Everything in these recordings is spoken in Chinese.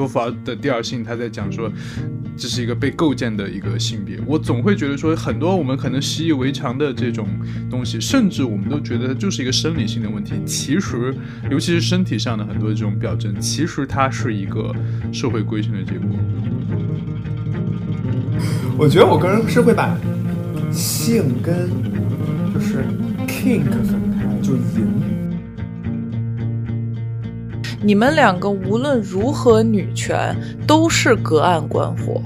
波伏娃的第二性，他在讲说这是一个被构建的一个性别。我总会觉得说，很多我们可能习以为常的这种东西，甚至我们都觉得它就是一个生理性的问题。其实，尤其是身体上的很多这种表征，其实它是一个社会规训的结果。我觉得我个人是会把性跟就是 kink 分开，就淫。你们两个无论如何女权，都是隔岸观火。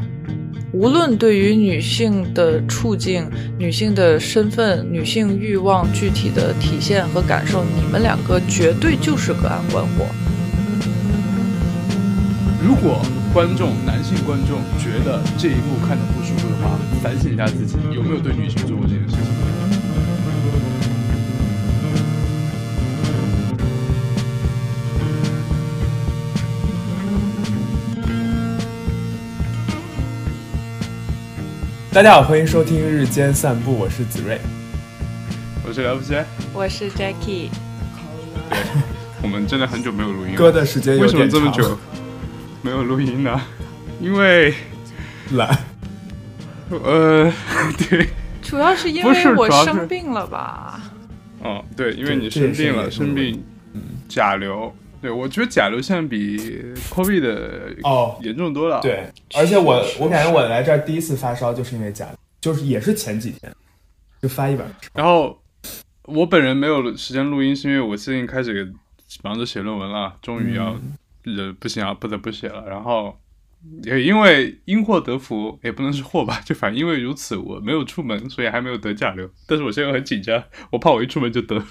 无论对于女性的处境、女性的身份、女性欲望具体的体现和感受，你们两个绝对就是隔岸观火。如果观众男性观众觉得这一幕看的不舒服的话，反省一下自己有没有对女性做过这件事情。大家好，欢迎收听日间散步，我是子睿，我是了不起，我是 Jackie。对，我们真的很久没有录音了，歌的时间有为什么这么久没有录音呢？因为懒。呃，对，主要是因不是为我生病了吧？哦，对，因为你生病了，生病，甲流。对，我觉得甲流现在比 COVID 的哦严重多了。，对，而且我我感觉我来这儿第一次发烧就是因为甲，就是也是前几天就发一晚上。然后我本人没有时间录音，是因为我最近开始忙着写论文了，终于要，呃，不行啊，不得不写了。然后也因为因祸得福，也不能是祸吧，就反正因为如此，我没有出门，所以还没有得甲流。但是我现在很紧张，我怕我一出门就得。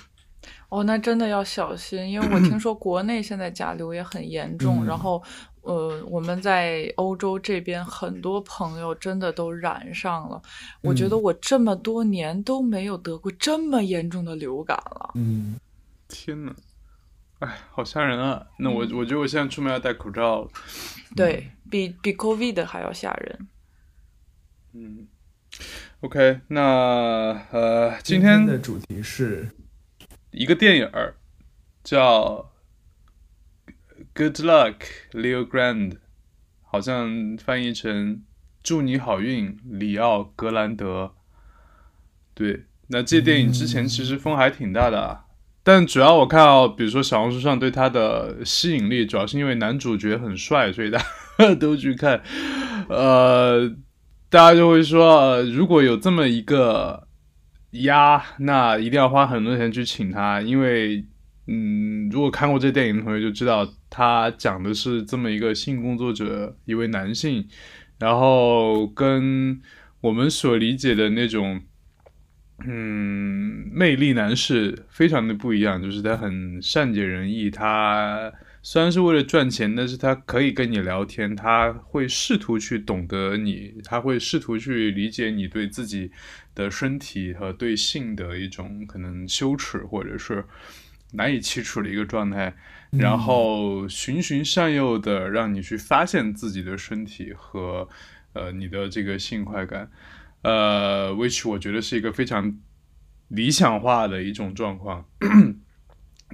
哦，那真的要小心，因为我听说国内现在甲流也很严重，嗯然后呃，我们在欧洲这边很多朋友真的都染上了。我觉得我这么多年都没有得过这么严重的流感了。嗯，天呐，哎，好吓人啊！那我我觉得我现在出门要戴口罩了。对比比 COVID 还要吓人。嗯，OK，那呃，今天天的主题是一个电影儿叫《Good Luck Leo Grand》，好像翻译成“祝你好运，里奥·格兰德”。对，那这电影之前其实风还挺大的啊，但主要我看到，比如说小红书上对它的吸引力，主要是因为男主角很帅，所以大家 都去看。呃，大家就会说，如果有这么一个呀，那一定要花很多钱去请他，因为，嗯，如果看过这电影的同学就知道，他讲的是这么一个性工作者，一位男性，然后跟我们所理解的那种，嗯，魅力男士非常的不一样，就是他很善解人意，他虽然是为了赚钱，但是他可以跟你聊天，他会试图去懂得你，他会试图去理解你对自己的身体和对性的一种可能羞耻或者是难以启齿的一个状态，然后循循善诱的让你去发现自己的身体和呃你的这个性快感，呃，which 我觉得是一个非常理想化的一种状况。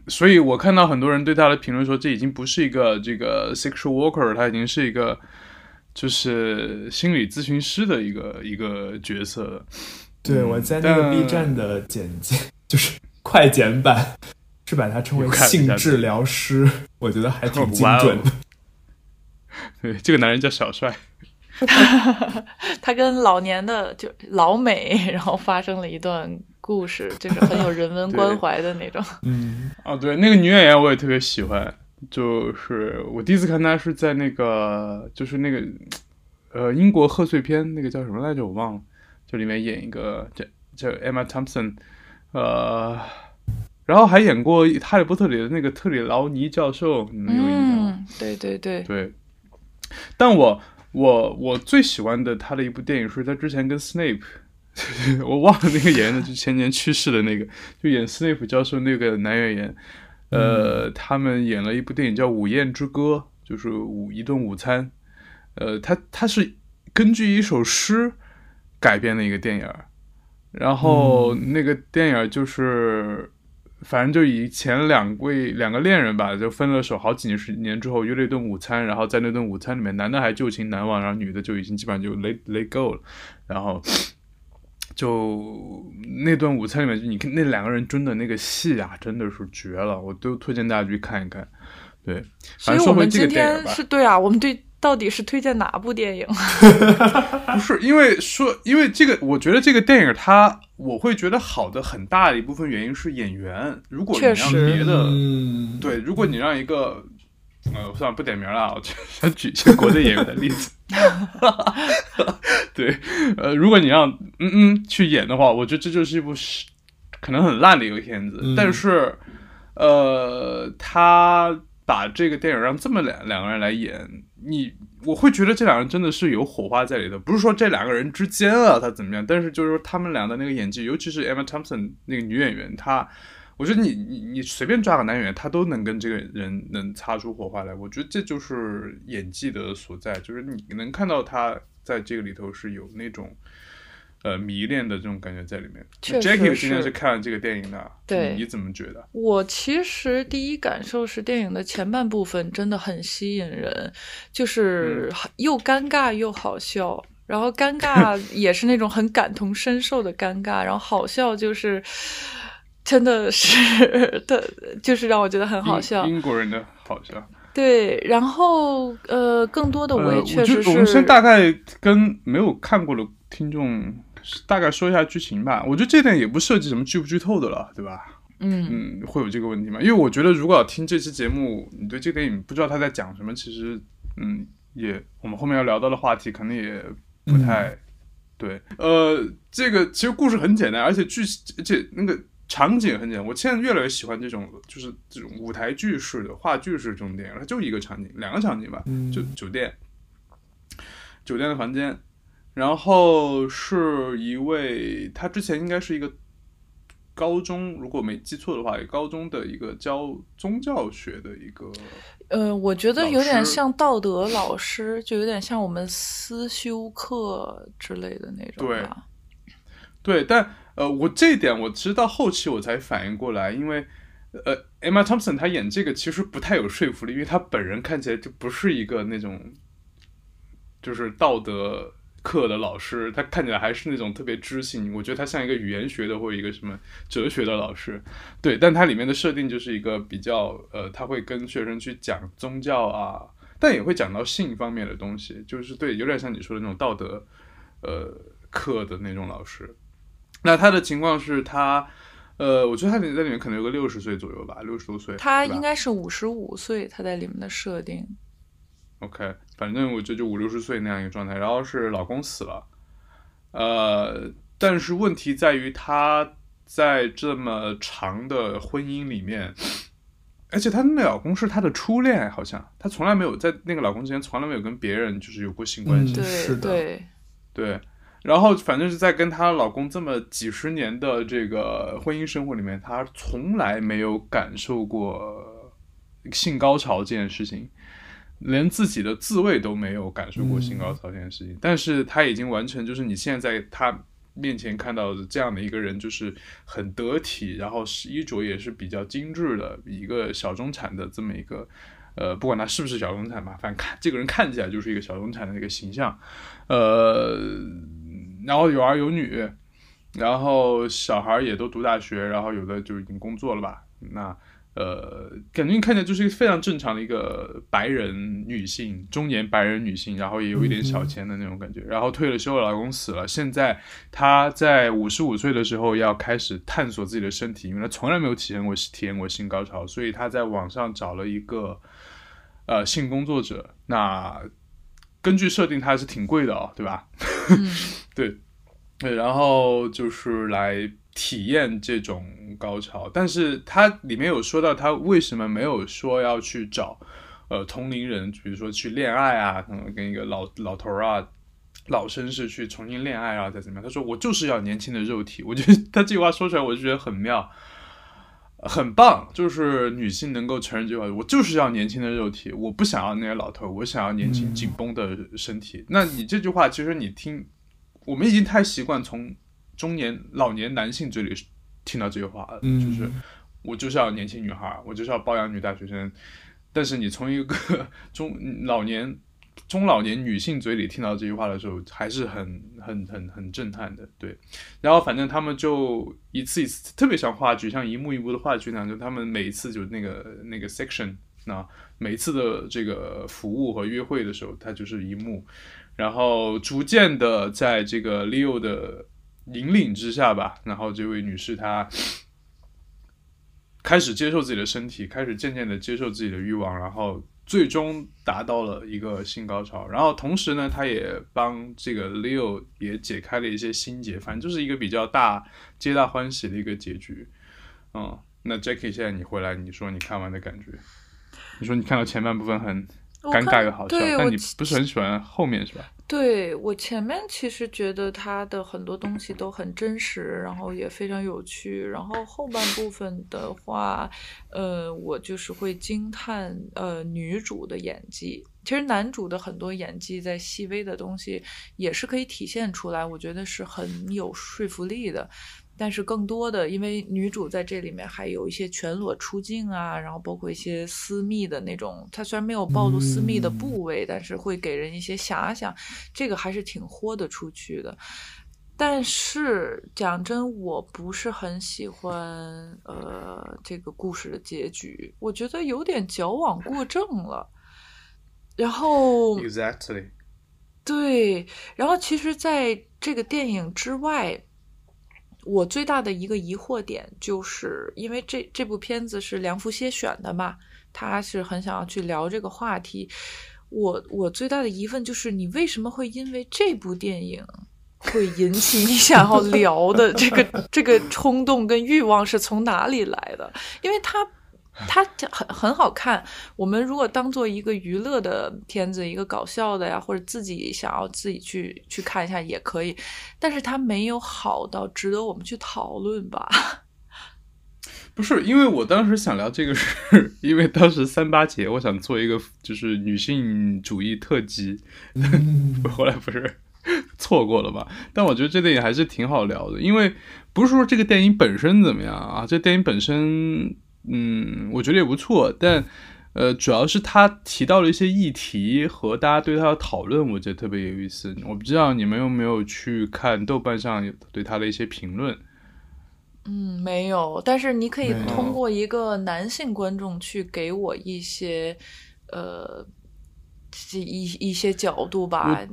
所以我看到很多人对他的评论说，这已经不是一个这个 sexual worker，他已经是一个就是心理咨询师的一个一个角色了。对我在那个 B 站的简介，就是快剪版，是把它称为性治疗师，我觉得还挺 精准的。对，这个男人叫小帅。他跟老年的就老美，然后发生了一段故事，就是很有人文关怀的那种。嗯，哦，对，那个女演员我也特别喜欢，就是我第一次看她是在那个，就是那个，呃，英国贺岁片，那个叫什么来着，我忘了，就里面演一个叫叫 Emma Thompson，呃，然后还演过《哈利波特》里的那个特里劳尼教授，你们有印象吗？嗯，对对对，对，但我我我最喜欢的他的一部电影是他之前跟 Snape，我忘了那个演员的，就前年去世的那个，就演 Snape 教授那个男演员，呃，他们演了一部电影叫《午宴之歌》，就是午一顿午餐，呃，他他是根据一首诗改编的一个电影，然后那个电影就是。反正就以前两位两个恋人吧，就分了手好几年十年之后约了一顿午餐，然后在那顿午餐里面，男的还旧情难忘，然后女的就已经基本上就 let let go 了，然后就那顿午餐里面，就你看那两个人真的那个戏啊，真的是绝了，我都推荐大家去看一看。对，反正我们今天是对啊，我们对到底是推荐哪部电影？不是因为说，因为这个，我觉得这个电影它，我会觉得好的很大的一部分原因是演员。如果你让别的，对，如果你让一个，呃，算了，不点名了，我想举一些国内演员的例子。对，呃，如果你让嗯嗯去演的话，我觉得这就是一部可能很烂的一个片子。但是，呃，他。把这个电影让这么两两个人来演，你我会觉得这两人真的是有火花在里头。不是说这两个人之间啊他怎么样，但是就是说他们俩的那个演技，尤其是 Emma Thompson 那个女演员，她，我觉得你你你随便抓个男演员，他都能跟这个人能擦出火花来。我觉得这就是演技的所在，就是你能看到他在这个里头是有那种。呃，迷恋的这种感觉在里面。，Jackie 今天是看了这个电影的，对，你怎么觉得？我其实第一感受是，电影的前半部分真的很吸引人，就是又尴尬又好笑。然后尴尬 也是那种很感同身受的尴尬，然后好笑就是真的是的，就是让我觉得很好笑。英国人的好笑。对，然后呃，更多的我也确实是。我们先大概跟没有看过的听众。大概说一下剧情吧，我觉得这点也不涉及什么剧不剧透的了，对吧？嗯嗯，会有这个问题吗？因为我觉得如果要听这期节目，你对这个电影不知道他在讲什么，其实嗯，也我们后面要聊到的话题可能也不太对。呃，这个其实故事很简单，而且剧而且那个场景很简单。我现在越来越喜欢这种就是这种舞台剧式的话剧式这种电影，它就一个场景，两个场景吧，就酒店，酒店的房间。然后是一位，他之前应该是一个高中，如果没记错的话，高中的一个教宗教学的一个。呃，我觉得有点像道德老师，就有点像我们思修课之类的那种。对，对，但呃，我这一点我其实到后期我才反应过来，因为呃，Emma Thompson 她演这个其实不太有说服力，因为她本人看起来就不是一个那种就是道德。课的老师，他看起来还是那种特别知性，我觉得他像一个语言学的或者一个什么哲学的老师，对，但他里面的设定就是一个比较，呃，他会跟学生去讲宗教啊，但也会讲到性方面的东西，就是对，有点像你说的那种道德，呃，课的那种老师。那他的情况是他，呃，我觉得他在里面可能有个六十岁左右吧，六十多岁，他应该是五十五岁，他在里面的设定。OK，反正我觉得就五六十岁那样一个状态，然后是老公死了，呃，但是问题在于她在这么长的婚姻里面，而且她那老公是她的初恋，好像她从来没有在那个老公之前从来没有跟别人就是有过性关系，是的，对，对，然后反正是在跟她老公这么几十年的这个婚姻生活里面，她从来没有感受过性高潮这件事情。连自己的自慰都没有感受过性高潮这件事情，但是他已经完成，就是你现在在他面前看到的这样的一个人，就是很得体，然后衣着也是比较精致的一个小中产的这么一个，呃，不管他是不是小中产吧，反正看这个人看起来就是一个小中产的一个形象，呃，然后有儿有女，然后小孩也都读大学，然后有的就已经工作了吧，那。呃，感觉你看起来就是一个非常正常的一个白人女性，中年白人女性，然后也有一点小钱的那种感觉。然后退了休，老公死了，现在她在五十五岁的时候要开始探索自己的身体，因为她从来没有体验过体验过性高潮，所以她在网上找了一个呃性工作者。那根据设定，他还是挺贵的哦，对吧？对对，然后就是来。体验这种高潮，但是他里面有说到他为什么没有说要去找，呃，同龄人，比如说去恋爱啊，可能跟一个老老头啊、老绅士去重新恋爱啊，再怎么样？他说我就是要年轻的肉体。我觉得他这句话说出来，我就觉得很妙，很棒。就是女性能够承认这句话，我就是要年轻的肉体，我不想要那些老头，我想要年轻紧绷的身体。那你这句话，其实你听，我们已经太习惯从。中年、老年男性嘴里听到这句话，就是我就是要年轻女孩，我就是要包养女大学生。但是你从一个 中老年中老年女性嘴里听到这句话的时候，还是很很很很震撼的。对，然后反正他们就一次一次，特别像话剧，像一幕一幕的话剧那样，就他们每一次就那个那个 section，那每一次的这个服务和约会的时候，它就是一幕，然后逐渐的在这个 Leo 的引领之下吧，然后这位女士她。开始接受自己的身体，开始渐渐的接受自己的欲望，然后最终达到了一个性高潮。然后同时呢，她也帮这个 Leo 也解开了一些心结，反正就是一个比较大、皆大欢喜的一个结局。嗯，那 Jackie，现在你回来，你说你看完的感觉？你说你看到前半部分很尴尬又好笑，但你不是很喜欢后面是吧？对我前面其实觉得他的很多东西都很真实，然后也非常有趣。然后后半部分的话，呃，我就是会惊叹呃女主的演技。其实男主的很多演技在细微的东西也是可以体现出来，我觉得是很有说服力的。但是更多的，因为女主在这里面还有一些全裸出镜啊，然后包括一些私密的那种，她虽然没有暴露私密的部位，但是会给人一些遐想，这个还是挺豁得出去的。但是讲真，我不是很喜欢呃这个故事的结局，我觉得有点矫枉过正了。然后，exactly，对，然后其实在这个电影之外。我最大的一个疑惑点，就是因为这这部片子是梁福歇选的嘛，他是很想要去聊这个话题。我我最大的疑问就是，你为什么会因为这部电影会引起你想要聊的这个这个冲动跟欲望是从哪里来的？因为他。它很很好看。我们如果当做一个娱乐的片子，一个搞笑的呀，或者自己想要自己去去看一下也可以。但是它没有好到值得我们去讨论吧？不是，因为我当时想聊这个，是 因为当时三八节，我想做一个就是女性主义特辑，后来不是错过了吧？但我觉得这电影还是挺好聊的，因为不是说这个电影本身怎么样啊，这电影本身。嗯，我觉得也不错，但，呃，主要是他提到了一些议题和大家对他的讨论，我觉得特别有意思。我不知道你们有没有去看豆瓣上对他的一些评论？嗯，没有。但是你可以通过一个男性观众去给我一些，呃，一一些角度吧。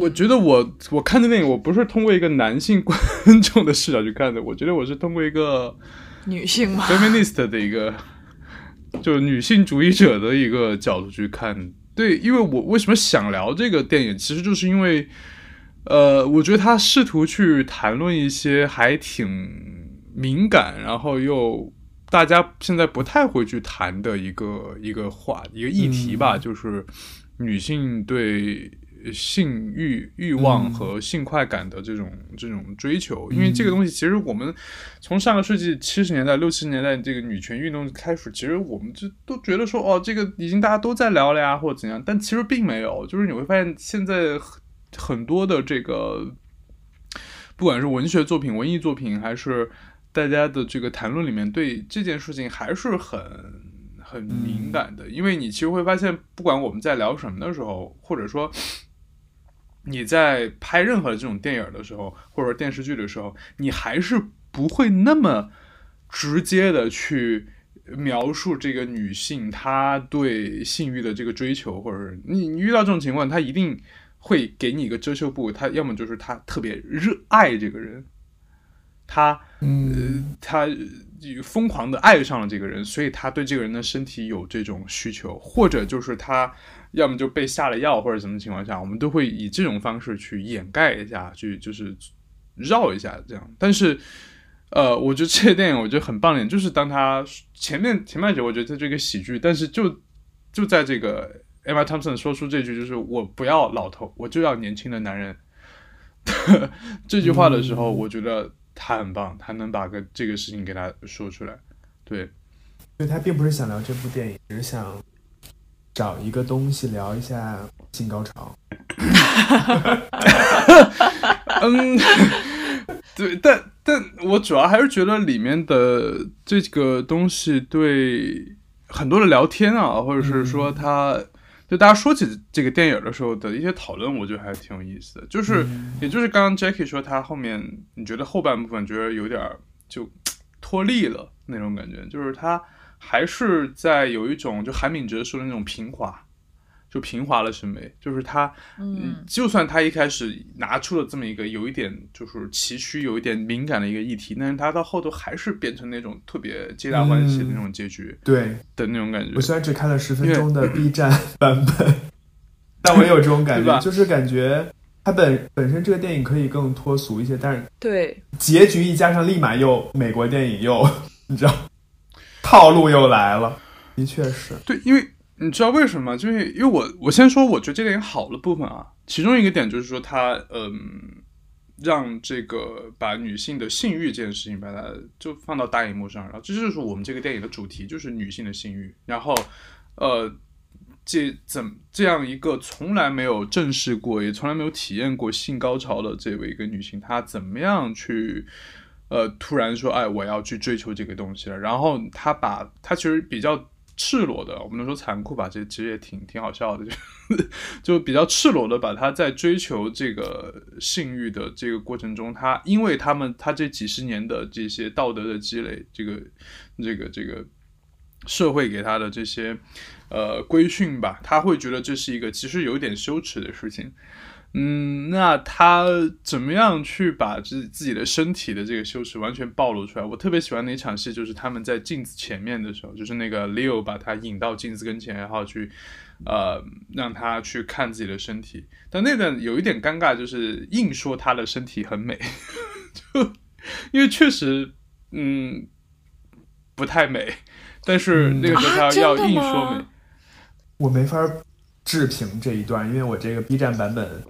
我觉得我我看的电影，我不是通过一个男性观众的视角去看的，我觉得我是通过一个。女性吗？feminist 的一个，就是女性主义者的一个角度去看。对，因为我为什么想聊这个电影，其实就是因为，呃，我觉得他试图去谈论一些还挺敏感，然后又大家现在不太会去谈的一个一个话一个议题吧，就是女性对。性欲欲望和性快感的这种这种追求，因为这个东西其实我们从上个世纪七十年代六七十年代这个女权运动开始，其实我们就都觉得说哦，这个已经大家都在聊了呀，或者怎样，但其实并没有。就是你会发现现在很多的这个，不管是文学作品、文艺作品，还是大家的这个谈论里面，对这件事情还是很很敏感的。因为你其实会发现，不管我们在聊什么的时候，或者说。你在拍任何这种电影的时候，或者电视剧的时候，你还是不会那么直接的去描述这个女性她对性欲的这个追求，或者你你遇到这种情况，她一定会给你一个遮羞布，她要么就是她特别热爱这个人，她嗯，她疯狂的爱上了这个人，所以她对这个人的身体有这种需求，或者就是她。要么就被下了药或者什么情况下，我们都会以这种方式去掩盖一下，去就是绕一下这样。但是，呃，我觉得这个电影我觉得很棒点，就是当他前面前半节我觉得它这个喜剧，但是就就在这个 Emma Thompson 说出这句就是我不要老头，我就要年轻的男人这句话的时候，我觉得他很棒，他能把个这个事情给他说出来。对，所以他并不是想聊这部电影，只是想。找一个东西聊一下性高潮。嗯，对，但但我主要还是觉得里面的这个东西对很多的聊天啊，或者是说他。就大家说起这个电影的时候的一些讨论，我觉得还挺有意思的。就是，也就是刚刚 Jackie 说他后面，你觉得后半部分觉得有点就 脱力了那种感觉，就是他还是在有一种就韩敏哲说的那种平滑。就平滑了审美，就是他，嗯，就算他一开始拿出了这么一个有一点就是崎岖、有一点敏感的一个议题，但是他到后头还是变成那种特别皆大欢喜的那种结局，对的那种感觉。我虽然只看了十分钟的 B 站版本，但我也有这种感觉，就是感觉它本本身这个电影可以更脱俗一些，但是对结局一加上，立马又美国电影又你知道套路又来了，的确是对，因为。你知道为什么？就是因为我我先说，我觉得这电影好的部分啊，其中一个点就是说，它嗯，让这个把女性的性欲这件事情把它就放到大荧幕上，然后这就是我们这个电影的主题，就是女性的性欲。然后，呃，这怎这样一个从来没有正视过，也从来没有体验过性高潮的这位一个女性，她怎么样去呃突然说，哎，我要去追求这个东西了？然后他把他其实比较。赤裸的，我们能说残酷吧？这其实也挺挺好笑的，就就比较赤裸的，把他在追求这个性欲的这个过程中，他因为他们他这几十年的这些道德的积累，这个这个这个社会给他的这些呃规训吧，他会觉得这是一个其实有点羞耻的事情。嗯，那他怎么样去把自自己的身体的这个羞耻完全暴露出来？我特别喜欢那场戏，就是他们在镜子前面的时候，就是那个 Leo 把他引到镜子跟前，然后去，呃，让他去看自己的身体。但那段有一点尴尬，就是硬说他的身体很美，就因为确实，嗯，不太美。但是那个时候他要硬说美，我没法置评这一段，因为我这个 B 站版本。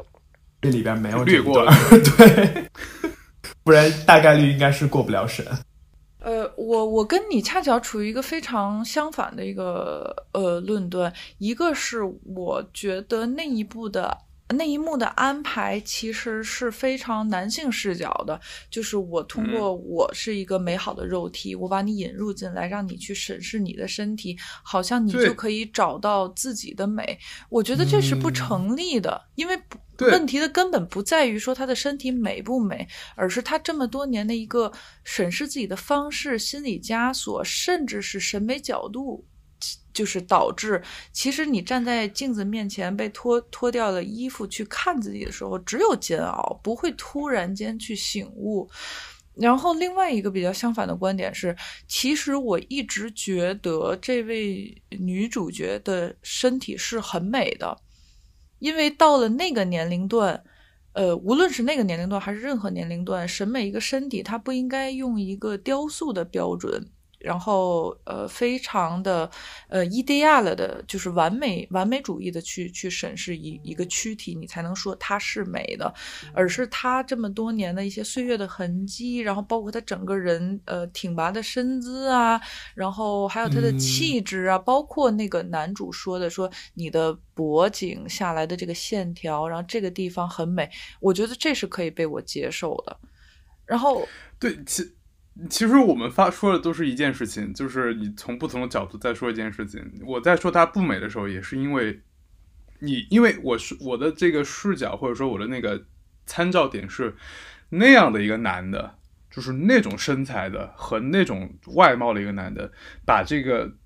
这里边没有略过了，对，不然大概率应该是过不了审。呃，我我跟你恰巧处于一个非常相反的一个呃论断，一个是我觉得那一部的。那一幕的安排其实是非常男性视角的，就是我通过我是一个美好的肉体，我把你引入进来，让你去审视你的身体，好像你就可以找到自己的美。我觉得这是不成立的，因为问题的根本不在于说他的身体美不美，而是他这么多年的一个审视自己的方式、心理枷锁，甚至是审美角度。就是导致，其实你站在镜子面前被脱脱掉了衣服去看自己的时候，只有煎熬，不会突然间去醒悟。然后另外一个比较相反的观点是，其实我一直觉得这位女主角的身体是很美的，因为到了那个年龄段，呃，无论是那个年龄段还是任何年龄段，审美一个身体，它不应该用一个雕塑的标准。然后，呃，非常的，呃，ideal 的，就是完美、完美主义的去去审视一一个躯体，你才能说它是美的，而是它这么多年的一些岁月的痕迹，然后包括他整个人，呃，挺拔的身姿啊，然后还有他的气质啊，包括那个男主说的，说你的脖颈下来的这个线条，然后这个地方很美，我觉得这是可以被我接受的。然后，对，其。其实我们发说的都是一件事情，就是你从不同的角度再说一件事情。我在说它不美的时候，也是因为你，因为我是我的这个视角或者说我的那个参照点是那样的一个男的，就是那种身材的和那种外貌的一个男的，把这个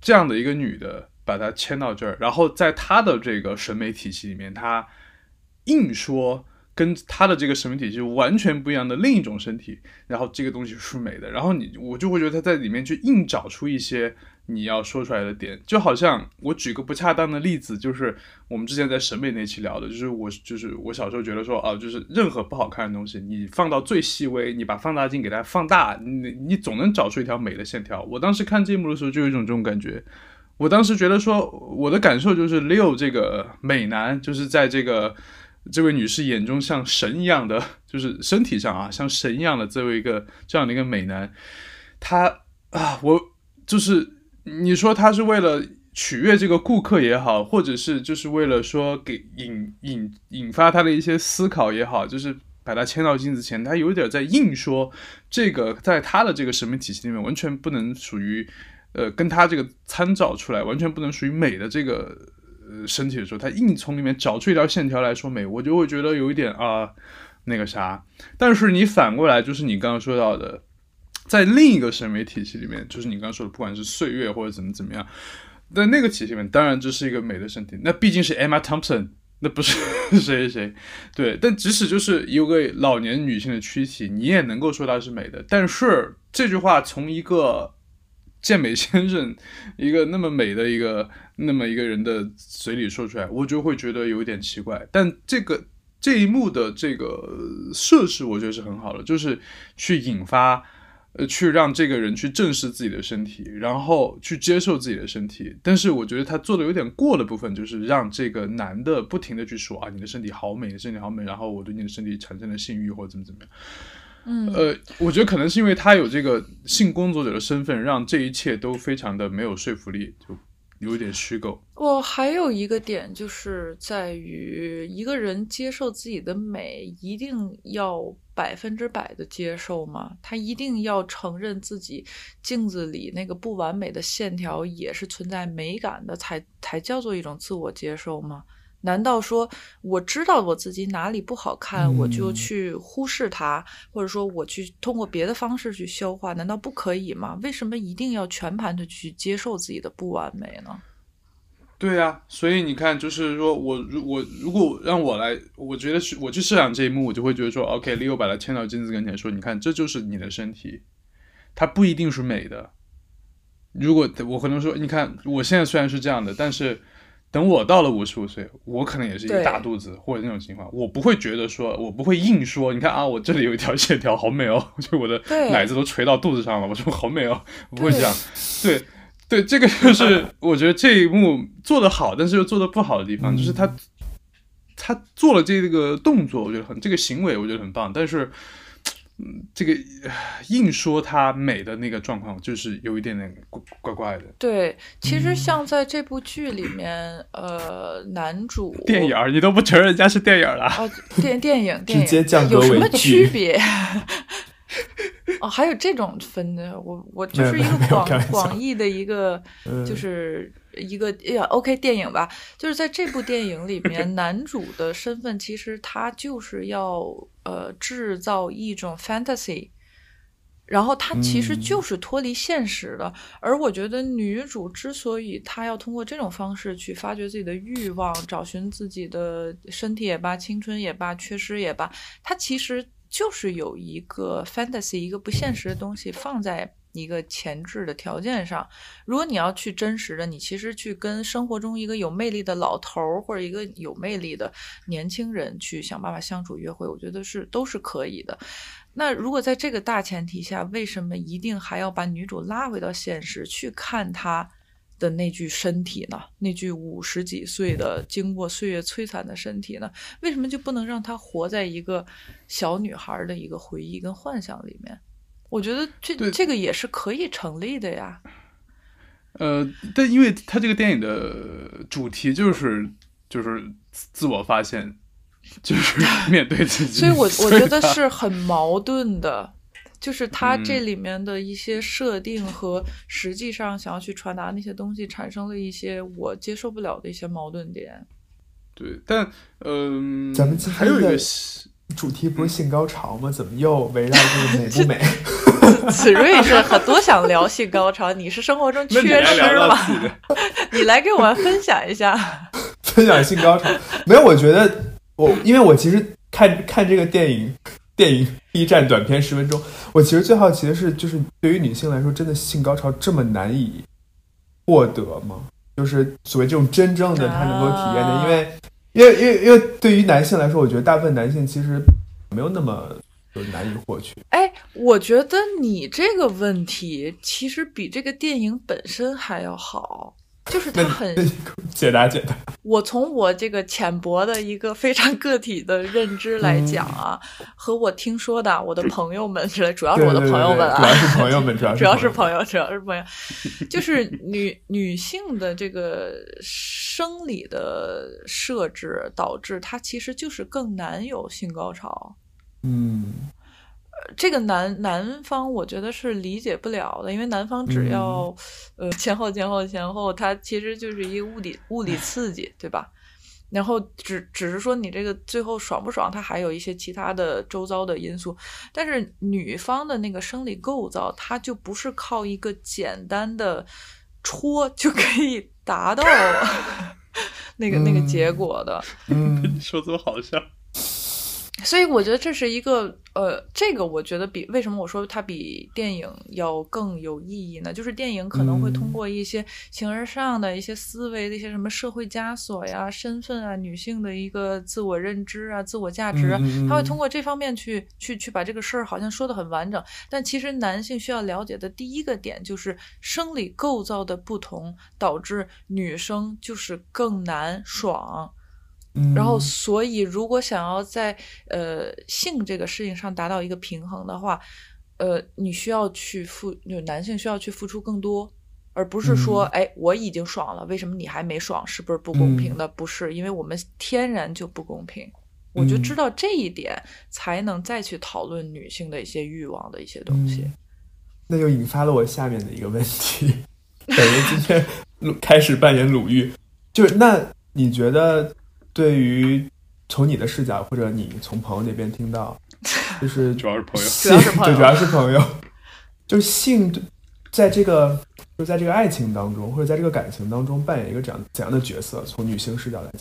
这样的一个女的把她牵到这儿，然后在他的这个审美体系里面，他硬说。跟他的这个审美体系完全不一样的另一种身体，然后这个东西是美的，然后你我就会觉得他在里面去硬找出一些你要说出来的点，就好像我举个不恰当的例子，就是我们之前在审美那期聊的，就是我就是我小时候觉得说啊，就是任何不好看的东西，你放到最细微，你把放大镜给它放大，你你总能找出一条美的线条。我当时看这一幕的时候就有一种这种感觉，我当时觉得说我的感受就是 Leo 这个美男就是在这个。这位女士眼中像神一样的，就是身体上啊，像神一样的这位一个这样的一个美男，他啊，我就是你说他是为了取悦这个顾客也好，或者是就是为了说给引引引发他的一些思考也好，就是把他牵到镜子前，他有点在硬说这个在他的这个审美体系里面完全不能属于，呃，跟他这个参照出来完全不能属于美的这个呃身体的时候，他硬从里面找出一条线条来说美，我就会觉得有一点啊那个啥。但是你反过来，就是你刚刚说到的，在另一个审美体系里面，就是你刚刚说的，不管是岁月或者怎么怎么样，在那个体系里面，当然这是一个美的身体，那毕竟是 Emma Thompson。那不是谁谁谁，对，但即使就是有个老年女性的躯体，你也能够说她是美的。但是这句话从一个健美先生，一个那么美的一个那么一个人的嘴里说出来，我就会觉得有点奇怪。但这个这一幕的这个设施，我觉得是很好的，就是去引发。呃，去让这个人去正视自己的身体，然后去接受自己的身体。但是我觉得他做的有点过的部分，就是让这个男的不停的去说啊，你的身体好美，你身体好美，然后我对你的身体产生了性欲或者怎么怎么样。嗯，呃，我觉得可能是因为他有这个性工作者的身份，让这一切都非常的没有说服力，就。有一点虚构。我还有一个点，就是在于一个人接受自己的美，一定要百分之百的接受吗？他一定要承认自己镜子里那个不完美的线条也是存在美感的，才才叫做一种自我接受吗？难道说我知道我自己哪里不好看，我就去忽视它，或者说我去通过别的方式去消化？难道不可以吗？为什么一定要全盘的去接受自己的不完美呢？对呀，所以你看，就是说我如我如果让我来，我觉得是我去设想这一幕，我就会觉得说，OK，Leo 把它牵到镜子跟前说，你看，这就是你的身体，它不一定是美的。如果我可能说，你看，我现在虽然是这样的，但是。等我到了五十五岁，我可能也是一个大肚子或者那种情况，我不会觉得说，我不会硬说，你看啊，我这里有一条 线条，好美哦，就我的奶子都垂到肚子上了，我说好美哦，不会这样，对，对，这个就是 我觉得这一幕做的好，但是又做的不好的地方，就是他他做了这个动作，我觉得很这个行为，我觉得很棒，但是。嗯，这个硬说它美的那个状况，就是有一点点怪怪怪的。对，其实像在这部剧里面，呃，男主电影你都不承认人家是电影了？哦，电电影 电影有什么区别？哦，还有这种分的，我我就是一个广广义的一个，就是一个哎呀，OK 电影吧，就是在这部电影里面，男主的身份其实他就是要呃制造一种 fantasy，然后它其实就是脱离现实的。而我觉得女主之所以她要通过这种方式去发掘自己的欲望，找寻自己的身体也罢，青春也罢，缺失也罢，她其实。就是有一个 fantasy，一个不现实的东西放在一个前置的条件上。如果你要去真实的，你其实去跟生活中一个有魅力的老头儿或者一个有魅力的年轻人去想办法相处约会，我觉得是都是可以的。那如果在这个大前提下，为什么一定还要把女主拉回到现实去看她？的那具身体呢？那具五十几岁的、经过岁月摧残的身体呢？为什么就不能让她活在一个小女孩的一个回忆跟幻想里面？我觉得这这个也是可以成立的呀。呃，但因为他这个电影的主题就是就是自我发现，就是 面对自己，所以我我觉得是很矛盾的。就是它这里面的一些设定和实际上想要去传达那些东西，产生了一些我接受不了的一些矛盾点。对，但嗯，咱们还有一个主题不是性高潮吗？怎么又围绕这个美不美？子睿是很多想聊性高潮，你是生活中缺失吗？你来给我们分享一下。分享性高潮？没有，我觉得我因为我其实看看这个电影。电影 B 站短片十分钟，我其实最好奇的是，就是对于女性来说，真的性高潮这么难以获得吗？就是所谓这种真正的她能够体验的，因为，因为，因为，因为对于男性来说，我觉得大部分男性其实没有那么难以获取。哎，我觉得你这个问题其实比这个电影本身还要好。就是它很解答解答。我从我这个浅薄的一个非常个体的认知来讲啊，和我听说的我的朋友们之类，主要是我的朋友们啊，主要是朋友们，主 要主要是朋友，主要是朋友，就是女女性的这个生理的设置导致她其实就是更难有性高潮。嗯这个男男方我觉得是理解不了的，因为男方只要、呃前后前后前后，它其实就是一个物理物理刺激，对吧？然后只只是说你这个最后爽不爽，它还有一些其他的周遭的因素。但是女方的那个生理构造，它就不是靠一个简单的戳就可以达到 那个那个结果的。嗯 说这么好笑，所以我觉得这是一个呃，这个我觉得比为什么我说它比电影要更有意义呢？就是电影可能会通过一些形而上的一些思维的一些什么社会枷锁呀、身份啊、女性的一个自我认知啊、自我价值啊，嗯嗯嗯他会通过这方面去去去把这个事儿好像说的很完整。但其实男性需要了解的第一个点就是生理构造的不同，导致女生就是更难爽。嗯，然后，所以如果想要在呃性这个事情上达到一个平衡的话，呃，你需要去付，就男性需要去付出更多，而不是说，哎，我已经爽了，为什么你还没爽？是不是不公平的？不是，因为我们天然就不公平。我就知道这一点，才能再去讨论女性的一些欲望的一些东西。那就引发了我下面的一个问题，等于今天鲁开始扮演鲁豫，就是那你觉得对于从你的视角或者你从朋友那边听到，就是主要是朋友。性主要是朋友。对，主要是朋友，就是性在这个就在这个爱情当中或者在这个感情当中扮演一个怎样怎样的角色？从女性视角来讲，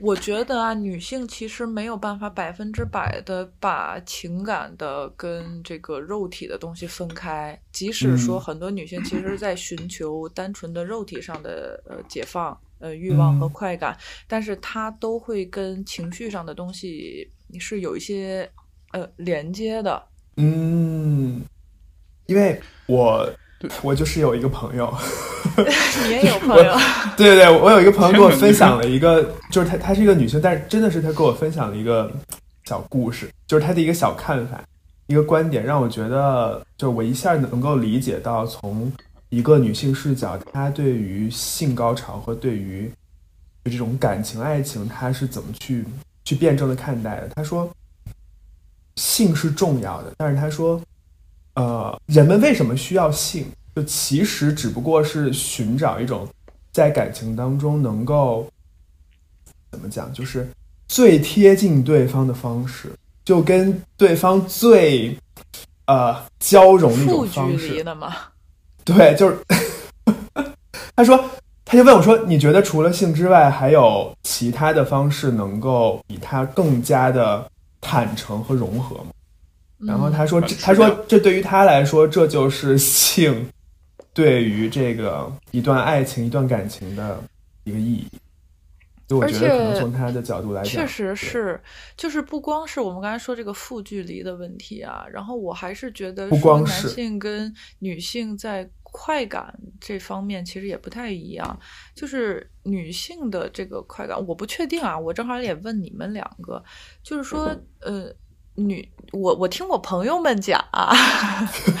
我觉得啊，女性其实没有办法百分之百的把情感的跟这个肉体的东西分开。即使说嗯很多女性其实在寻求单纯的肉体上的呃解放、呃欲望和嗯快感，但是她都会跟情绪上的东西是有一些呃连接的。嗯，因为我我就是有一个朋友。你也有朋友，对对对，我有一个朋友给我分享了一个，就是她她是一个女性，但是真的是她给我分享了一个小故事，就是她的一个小看法，一个观点，让我觉得，就我一下能够理解到，从一个女性视角，她对于性高潮和对于就这种感情、爱情，她是怎么去去辩证的看待的。她说，性是重要的，但是她说，呃，人们为什么需要性？就其实只不过是寻找一种在感情当中能够怎么讲，就是最贴近对方的方式，就跟对方最呃交融的一种方式。离的嘛。对，就是 他说，他就问我说：“你觉得除了性之外，还有其他的方式能够比他更加的坦诚和融合吗？”然后他说：“嗯这他说这对于他来说，这就是性对于这个一段爱情、一段感情的一个意义。”就我觉得，可能从他的角度来讲，确实是，就是不光是我们刚才说这个负距离的问题啊，然后我还是觉得不说男光是性跟女性在快感这方面其实也不太一样。就是女性的这个快感，我不确定啊，我正好也问你们两个，就是说，呃，女我我听我朋友们讲啊，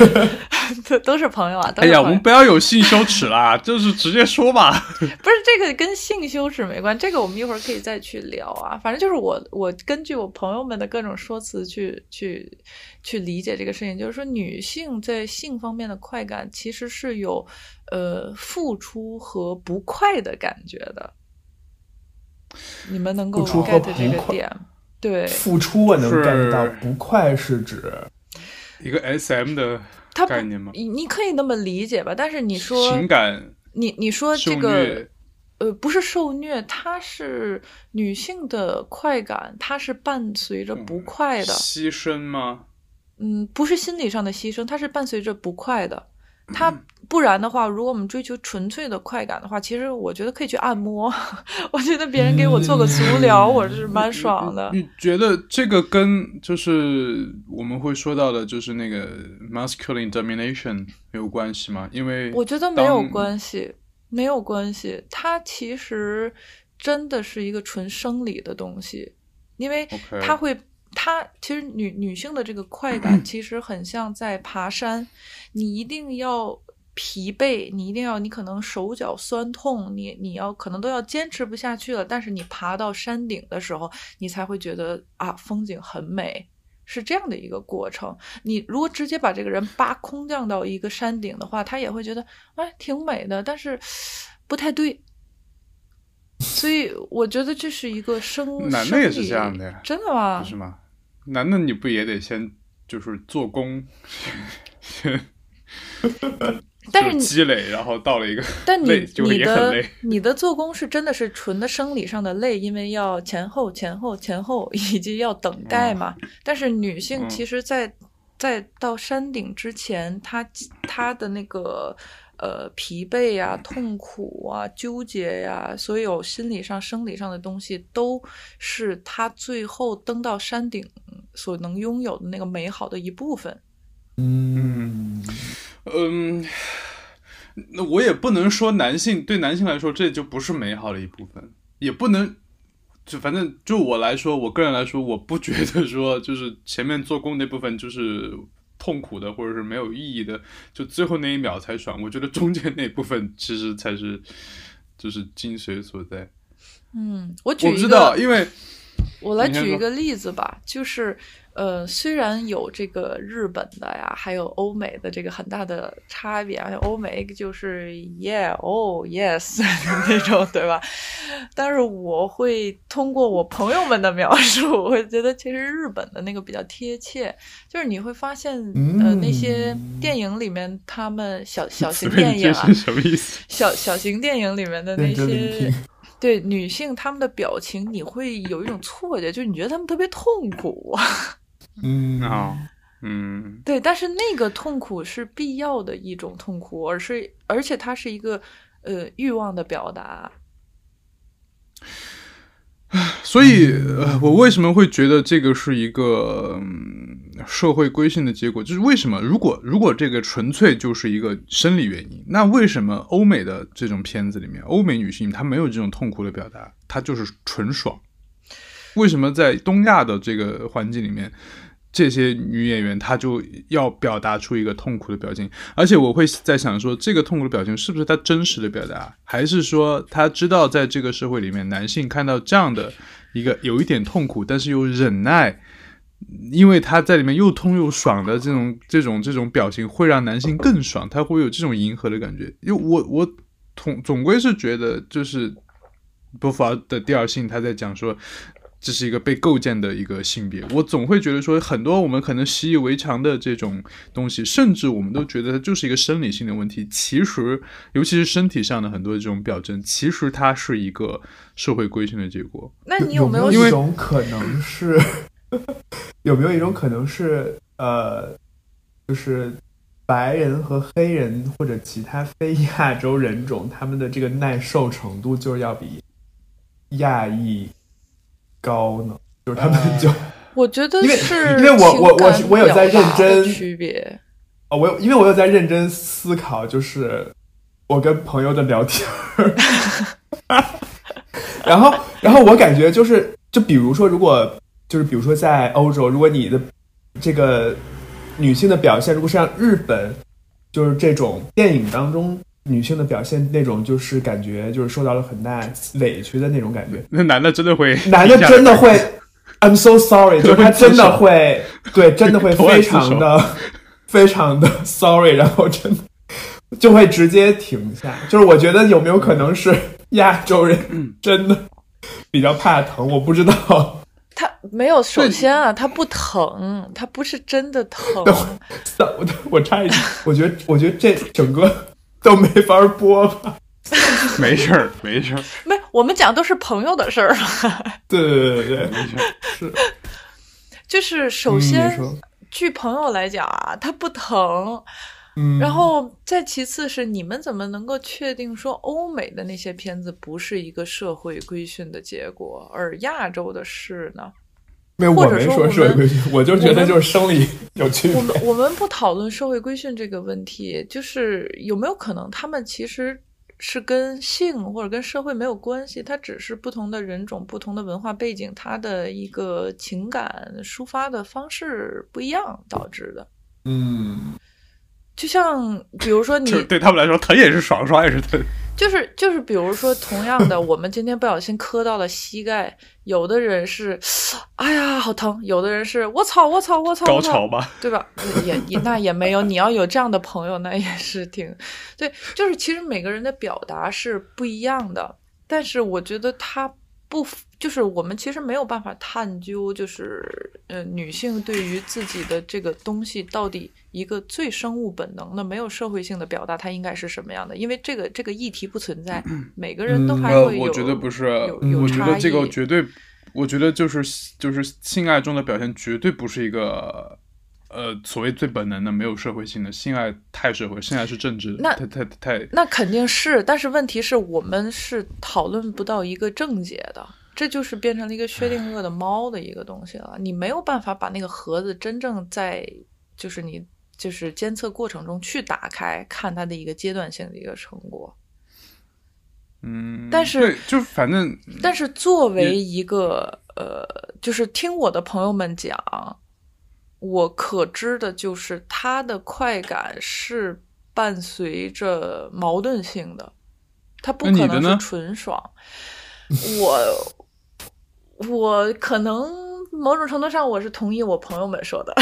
都都是朋友啊，都哎呀，是朋友我们不要有性羞耻啦，就是直接说吧。不是这个跟性羞耻没关，这个我们一会儿可以再去聊啊。反正就是我我根据我朋友们的各种说辞去去去理解这个事情，就是说女性在性方面的快感其实是有呃付出和不快的感觉的。你们能够付出和 get 这个快点？对，付出我能是 get 到，不快是指一个 S M 的概念吗？你你可以那么理解吧，但是你说情感你你说这个，呃，不是受虐，它是女性的快感，它是伴随着不快的，牺牲吗？嗯，不是心理上的牺牲，它是伴随着不快的。它不然的话，如果我们追求纯粹的快感的话，其实我觉得可以去按摩。我觉得别人给我做个足疗，我是蛮爽的。你觉得这个跟就是我们会说到的，就是那个 masculine domination 有关系吗？因为我觉得没有关系，没有关系。它其实真的是一个纯生理的东西，因为它会，它其实女女性的这个快感 其实很像在爬山，你一定要疲惫，你一定要，你可能手脚酸痛，你你要可能都要坚持不下去了。但是你爬到山顶的时候，你才会觉得啊，风景很美，是这样的一个过程。你如果直接把这个人扒空降到一个山顶的话，他也会觉得哎挺美的，但是不太对。所以我觉得这是一个生男的也是这样的呀，真的吗？不是吗？男的你不也得先就是做工，先。但是积累，然后到了一个，但你你的累。你的做工是真的是纯的生理上的累，因为要前后前后前后，以及要等待嘛。但是女性其实，在在到山顶之前，她她的那个呃疲惫呀、痛苦啊、纠结呀，所有心理上、生理上的东西，都是她最后登到山顶所能拥有的那个美好的一部分。嗯。嗯，那我也不能说男性对男性来说这就不是美好的一部分，也不能就反正就我来说，我个人来说，我不觉得说就是前面做工那部分就是痛苦的或者是没有意义的，就最后那一秒才爽。我觉得中间那部分其实才是就是精髓所在。嗯，我举我知道，因为我来举一个例子吧，就是。呃，虽然有这个日本的呀，还有欧美的这个很大的差别而且，欧美就是 yeah oh yes 那种，对吧？但是我会通过我朋友们的描述，我会觉得其实日本的那个比较贴切。就是你会发现，呃，那些电影里面他们小 小型电影啊，什么意思？小小型电影里面的那些对女性她们的表情，你会有一种错觉，就是你觉得她们特别痛苦。嗯啊，嗯，对，但是那个痛苦是必要的一种痛苦，而是而且它是一个呃欲望的表达。所以，呃，我为什么会觉得这个是一个社会规训的结果？就是为什么？如果如果这个纯粹就是一个生理原因，那为什么欧美的这种片子里面，欧美女性她没有这种痛苦的表达，她就是纯爽？为什么在东亚的这个环境里面？这些女演员，她就要表达出一个痛苦的表情，而且我会在想说，这个痛苦的表情是不是她真实的表达，还是说她知道在这个社会里面，男性看到这样的一个有一点痛苦，但是又忍耐，因为他在里面又痛又爽的这种这种这种表情，会让男性更爽，他会有这种迎合的感觉。因为我我总总归是觉得，就是波伏娃的第二性，他在讲说。这是一个被构建的一个性别，我总会觉得说很多我们可能习以为常的这种东西，甚至我们都觉得它就是一个生理性的问题。其实，尤其是身体上的很多这种表征，其实它是一个社会规训的结果。那你有没有一种可能是，有没有一种可能是，呃，就是白人和黑人或者其他非亚洲人种，他们的这个耐受程度就是要比亚裔。高呢，就是他们就，我觉得是，因为我我我我有在认真区别，哦，我有，因为我有在认真思考，就是我跟朋友的聊天，然后然后我感觉就是，就比如说，如果就是比如说在欧洲，如果你的这个女性的表现，如果是像日本，就是这种电影当中。女性的表现那种就是感觉就是受到了很大委屈的那种感觉。那男的真的会，男的真的会，I'm so sorry，就是他真的会，对，真的会非常的非常的 sorry，然后真的就会直接停下。就是我觉得有没有可能是亚洲人真的比较怕疼？我不知道。他没有，首先啊，他不疼，他不是真的疼。我我插一句，我觉得我觉得这整个。都没法播吧？没事儿，没事儿。没，我们讲都是朋友的事儿。对对对对，没事是。就是首先，据朋友来讲啊，他不疼。嗯。然后再其次是，你们怎么能够确定说欧美的那些片子不是一个社会规训的结果，而亚洲的是呢？没有，我没说社会规训，我就觉得就是生理有区别。我们我们不讨论社会规训这个问题，就是有没有可能他们其实是跟性或者跟社会没有关系，它只是不同的人种、不同的文化背景，它的一个情感抒发的方式不一样导致的。嗯，就像比如说你对他们来说，疼也是爽，爽也是疼。就是就是，比如说，同样的，我们今天不小心磕到了膝盖，有的人是，哎呀，好疼；有的人是我操，我操，我操，高潮吧，对吧？也也那也没有，你要有这样的朋友，那也是挺对。就是其实每个人的表达是不一样的，但是我觉得他不，就是我们其实没有办法探究，就是呃，女性对于自己的这个东西到底一个最生物本能的、没有社会性的表达，它应该是什么样的？因为这个这个议题不存在，每个人都还呃，会有。我觉得不是，有有差我觉得这个异绝对，我觉得就是就是性爱中的表现，绝对不是一个呃所谓最本能的、没有社会性的性爱，太社会，性爱是政治的，那太太太那肯定是，但是问题是我们是讨论不到一个症结的，这就是变成了一个薛定谔的猫的一个东西了。你没有办法把那个盒子真正在就是你就是监测过程中去打开，看它的一个阶段性的一个成果。嗯，但是，就反正但是作为一个呃，就是听我的朋友们讲，我可知的就是它的快感是伴随着矛盾性的，它不可能是纯爽。我我可能某种程度上我是同意我朋友们说的，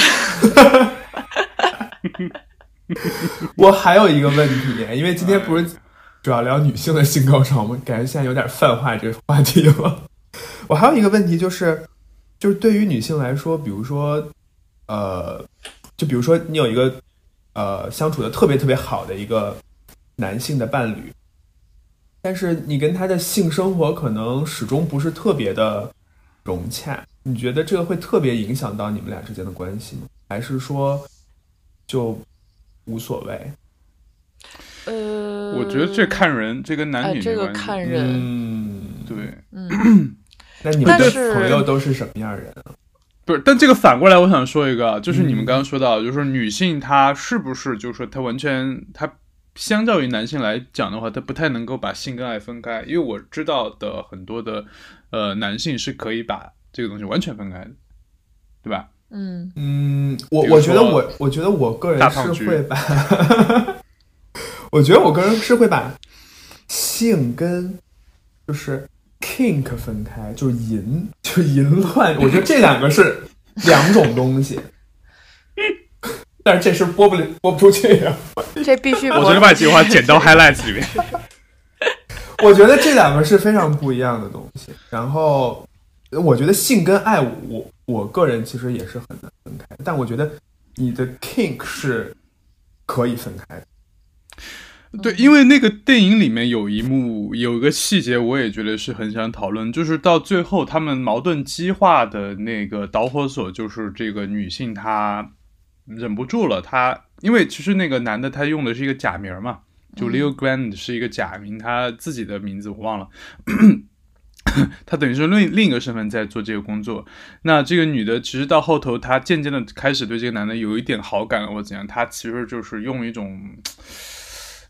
我还有一个问题，因为今天不是主要聊女性的性高潮吗？感觉现在有点泛化这个话题了。我还有一个问题就是，就是对于女性来说，比如说，呃，就比如说你有一个呃相处的特别特别好的一个男性的伴侣，但是你跟他的性生活可能始终不是特别的融洽，你觉得这个会特别影响到你们俩之间的关系吗？还是说就无所谓？呃，我觉得这看人，这跟男哎，这个。看人，嗯，对，嗯，那你们的朋友都是什么样人啊？不是，但这个反过来，我想说一个啊，就是你们嗯。刚刚说到，就是女性她是不是，就是说她完全，她相较于男性来讲的话，她不太能够把性跟爱分开，因为我知道的很多的呃男性是可以把这个东西完全分开的，对吧？嗯，嗯，我我觉得我我觉得我个人是会把，我觉得我个人是会把性跟就是 kink 分开，就是淫 就淫乱，我觉得这两个是两种东西。但是这事播不了播不出去呀、这必须我觉得把这句话剪到 highlights 里面。我觉得这两个是非常不一样的东西。然后，我觉得性跟爱我，我我个人其实也是很难分开。但我觉得你的 kink 是可以分开的。对，因为那个电影里面有一幕，有一个细节，我也觉得是很想讨论，就是到最后他们矛盾激化的那个导火索，就是这个女性她忍不住了，她因为其实那个男的他用的是一个假名嘛，就 Leo Grand 是一个假名，他自己的名字我忘了。他等于是另另一个身份在做这个工作。那这个女的其实到后头，她渐渐的开始对这个男的有一点好感了，或怎样。她其实就是用一种，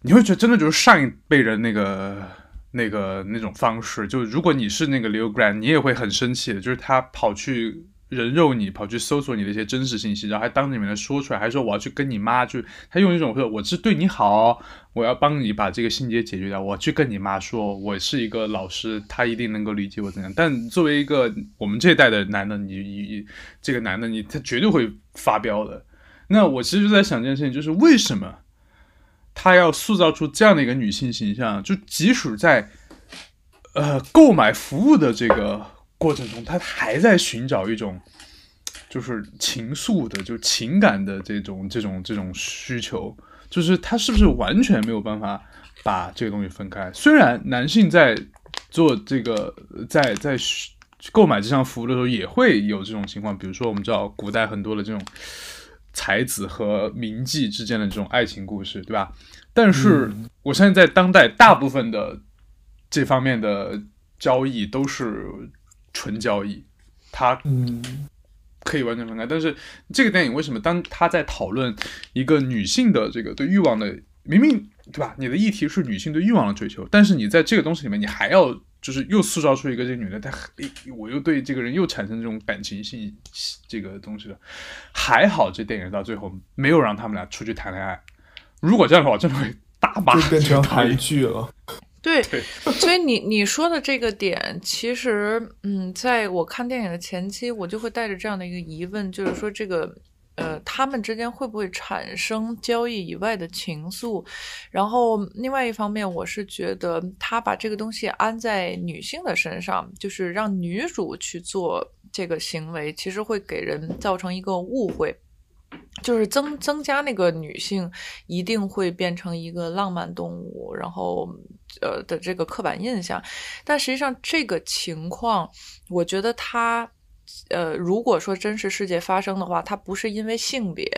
你会觉得真的就是上一辈人那个那个那种方式。就如果你是那个 Leo Grant，你也会很生气的，就是他跑去。人肉你，跑去搜索你的一些真实信息，然后还当着你面的说出来，还说我要去跟你妈，就他用一种说我是对你好，我要帮你把这个心结解决掉，我去跟你妈说，我是一个老师，他一定能够理解我怎样。但作为一个我们这一代的男的，你你这个男的你他绝对会发飙的。那我其实就在想这件事情，就是为什么他要塑造出这样的一个女性形象？就即使在呃购买服务的这个过程中，他还在寻找一种就是情愫的、就情感的这种这种这种需求，就是他是不是完全没有办法把这个东西分开？虽然男性在做这个在在购买这项服务的时候也会有这种情况，比如说我们知道古代很多的这种才子和名妓之间的这种爱情故事，对吧？但是我相信在当代，大部分的这方面的交易都是纯交易，它嗯可以完全分开。但是这个电影为什么当他在讨论一个女性的这个对欲望的，明明对吧？你的议题是女性对欲望的追求，但是你在这个东西里面，你还要就是又塑造出一个这个女的，她诶我又对这个人又产生这种感情性这个东西了。还好这电影到最后没有让他们俩出去谈恋爱。如果这样的话，真的会大骂就变成韩剧了。对，对所以你你说的这个点，其实，嗯，在我看电影的前期，我就会带着这样的一个疑问，就是说这个，呃，他们之间会不会产生交易以外的情愫？然后，另外一方面，我是觉得他把这个东西安在女性的身上，就是让女主去做这个行为，其实会给人造成一个误会。就是增增加那个女性一定会变成一个浪漫动物，然后呃的这个刻板印象，但实际上这个情况，我觉得它呃如果说真实世界发生的话，它不是因为性别。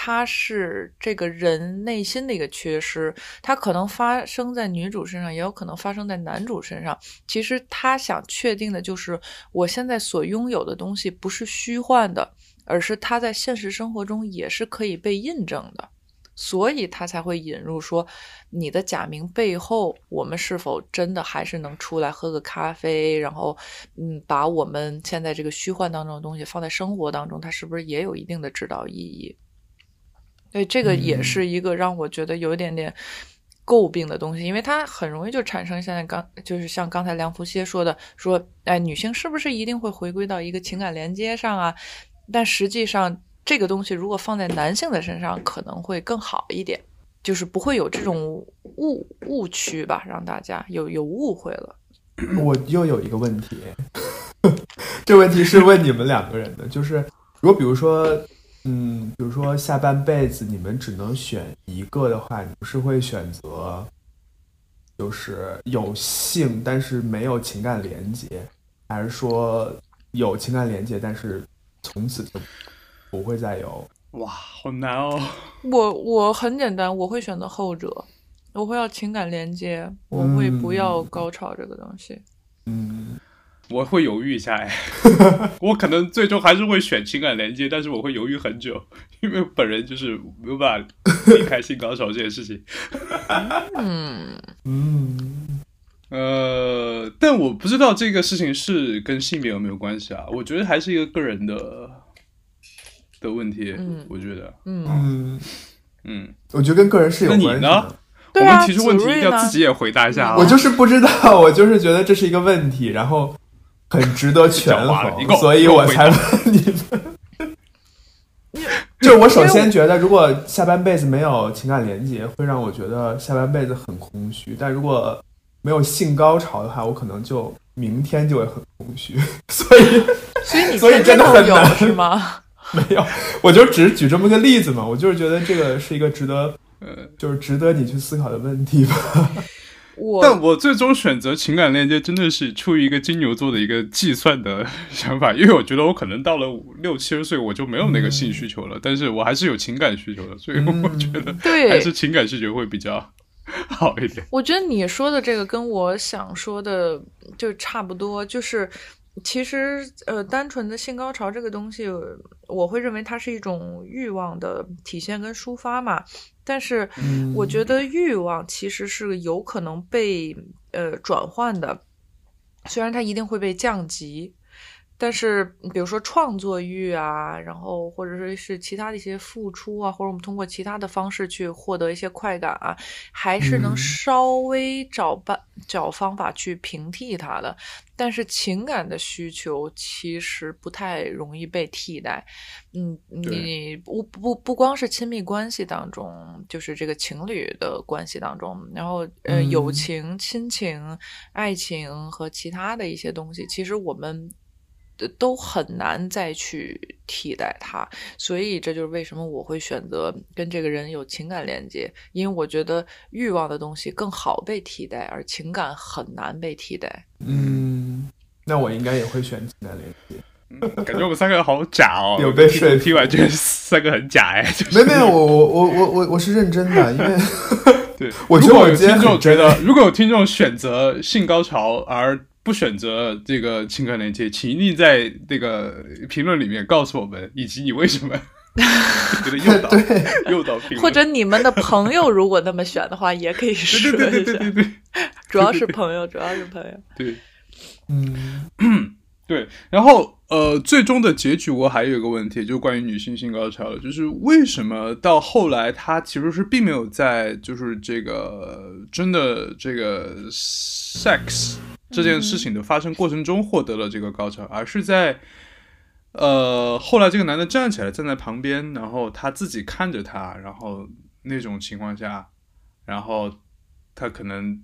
它是这个人内心的一个缺失，它可能发生在女主身上，也有可能发生在男主身上。其实他想确定的就是，我现在所拥有的东西不是虚幻的，而是它在现实生活中也是可以被印证的，所以他才会引入说，你的假名背后，我们是否真的还是能出来喝个咖啡，然后，嗯，把我们现在这个虚幻当中的东西放在生活当中，它是不是也有一定的指导意义？对，这个也是一个让我觉得有一点点诟病的东西，因为它很容易就产生现在刚就是像刚才梁福歇说的，说哎，女性是不是一定会回归到一个情感连接上啊？但实际上，这个东西如果放在男性的身上，可能会更好一点，就是不会有这种误误区吧，让大家有有误会了。我又有一个问题，这问题是问你们两个人的，就是如果比如说，嗯，比如说下半辈子你们只能选一个的话，你们是会选择就是有性但是没有情感连接，还是说有情感连接但是从此就不会再有？哇，好难哦。我我很简单，我会选择后者，我会要情感连接，我会不要高潮这个东西。嗯，我会犹豫一下哎，我可能最终还是会选情感连接，但是我会犹豫很久，因为本人就是没有办法离开性高潮这件事情。嗯，嗯，呃，但我不知道这个事情是跟性别有没有关系啊？我觉得还是一个个人的的问题。嗯我觉得，嗯，嗯，嗯，我觉得跟个人是有关系的。我们提出问题要自己也回答一下啊。我就是不知道，我就是觉得这是一个问题，然后很值得权衡，所以我才问你们。就我首先觉得，如果下半辈子没有情感连接，会让我觉得下半辈子很空虚；但如果没有性高潮的话，我可能就明天就会很空虚。所以所以你所以真的很难是吗？没有，我就只是举这么个例子嘛，我就是觉得这个是一个值得，呃，就是值得你去思考的问题吧。我但我最终选择情感链接，真的是出于一个金牛座的一个计算的想法，因为我觉得我可能到了五六七十岁，我就没有那个性需求了，但是我还是有情感需求的，所以我觉得对还是情感需求会比较好一点。我觉得你说的这个跟我想说的就差不多，就是其实呃，单纯的性高潮这个东西，我会认为它是一种欲望的体现跟抒发嘛。但是嗯我觉得欲望其实是有可能被呃转换的，虽然它一定会被降级。但是，比如说创作欲啊，然后或者说是其他的一些付出啊，或者我们通过其他的方式去获得一些快感啊，还是能嗯稍微找办找方法去平替它的。但是情感的需求其实不太容易被替代。嗯，你不不不光是亲密关系当中，就是这个情侣的关系当中，然后呃，嗯友情、亲情、爱情和其他的一些东西，其实我们。都很难再去替代它，所以这就是为什么我会选择跟这个人有情感连接，因为我觉得欲望的东西更好被替代，而情感很难被替代。嗯，那我应该也会选情感连接。感觉我们三个好假哦，有被说服。听完觉得三个很假哎，就是。没没有，我我我我我我是认真的，因为对，我觉得如果有我今天听众觉得，如果有听众选择性高潮而不选择这个情感连接，请一定在这个评论里面告诉我们，以及你为什么 觉得诱导诱导评论，或者你们的朋友如果那么选的话，也可以 说对对一下。对对对对主要是 朋友，主要是朋友。对嗯对。然后呃，最终的结局我还有一个问题，就关于女性性高潮的，就是为什么到后来她其实是并没有在就是这个真的这个 sex 这件事情的发生过程中获得了这个高潮，而是在呃后来这个男的站起来站在旁边，然后他自己看着他，然后那种情况下，然后他可能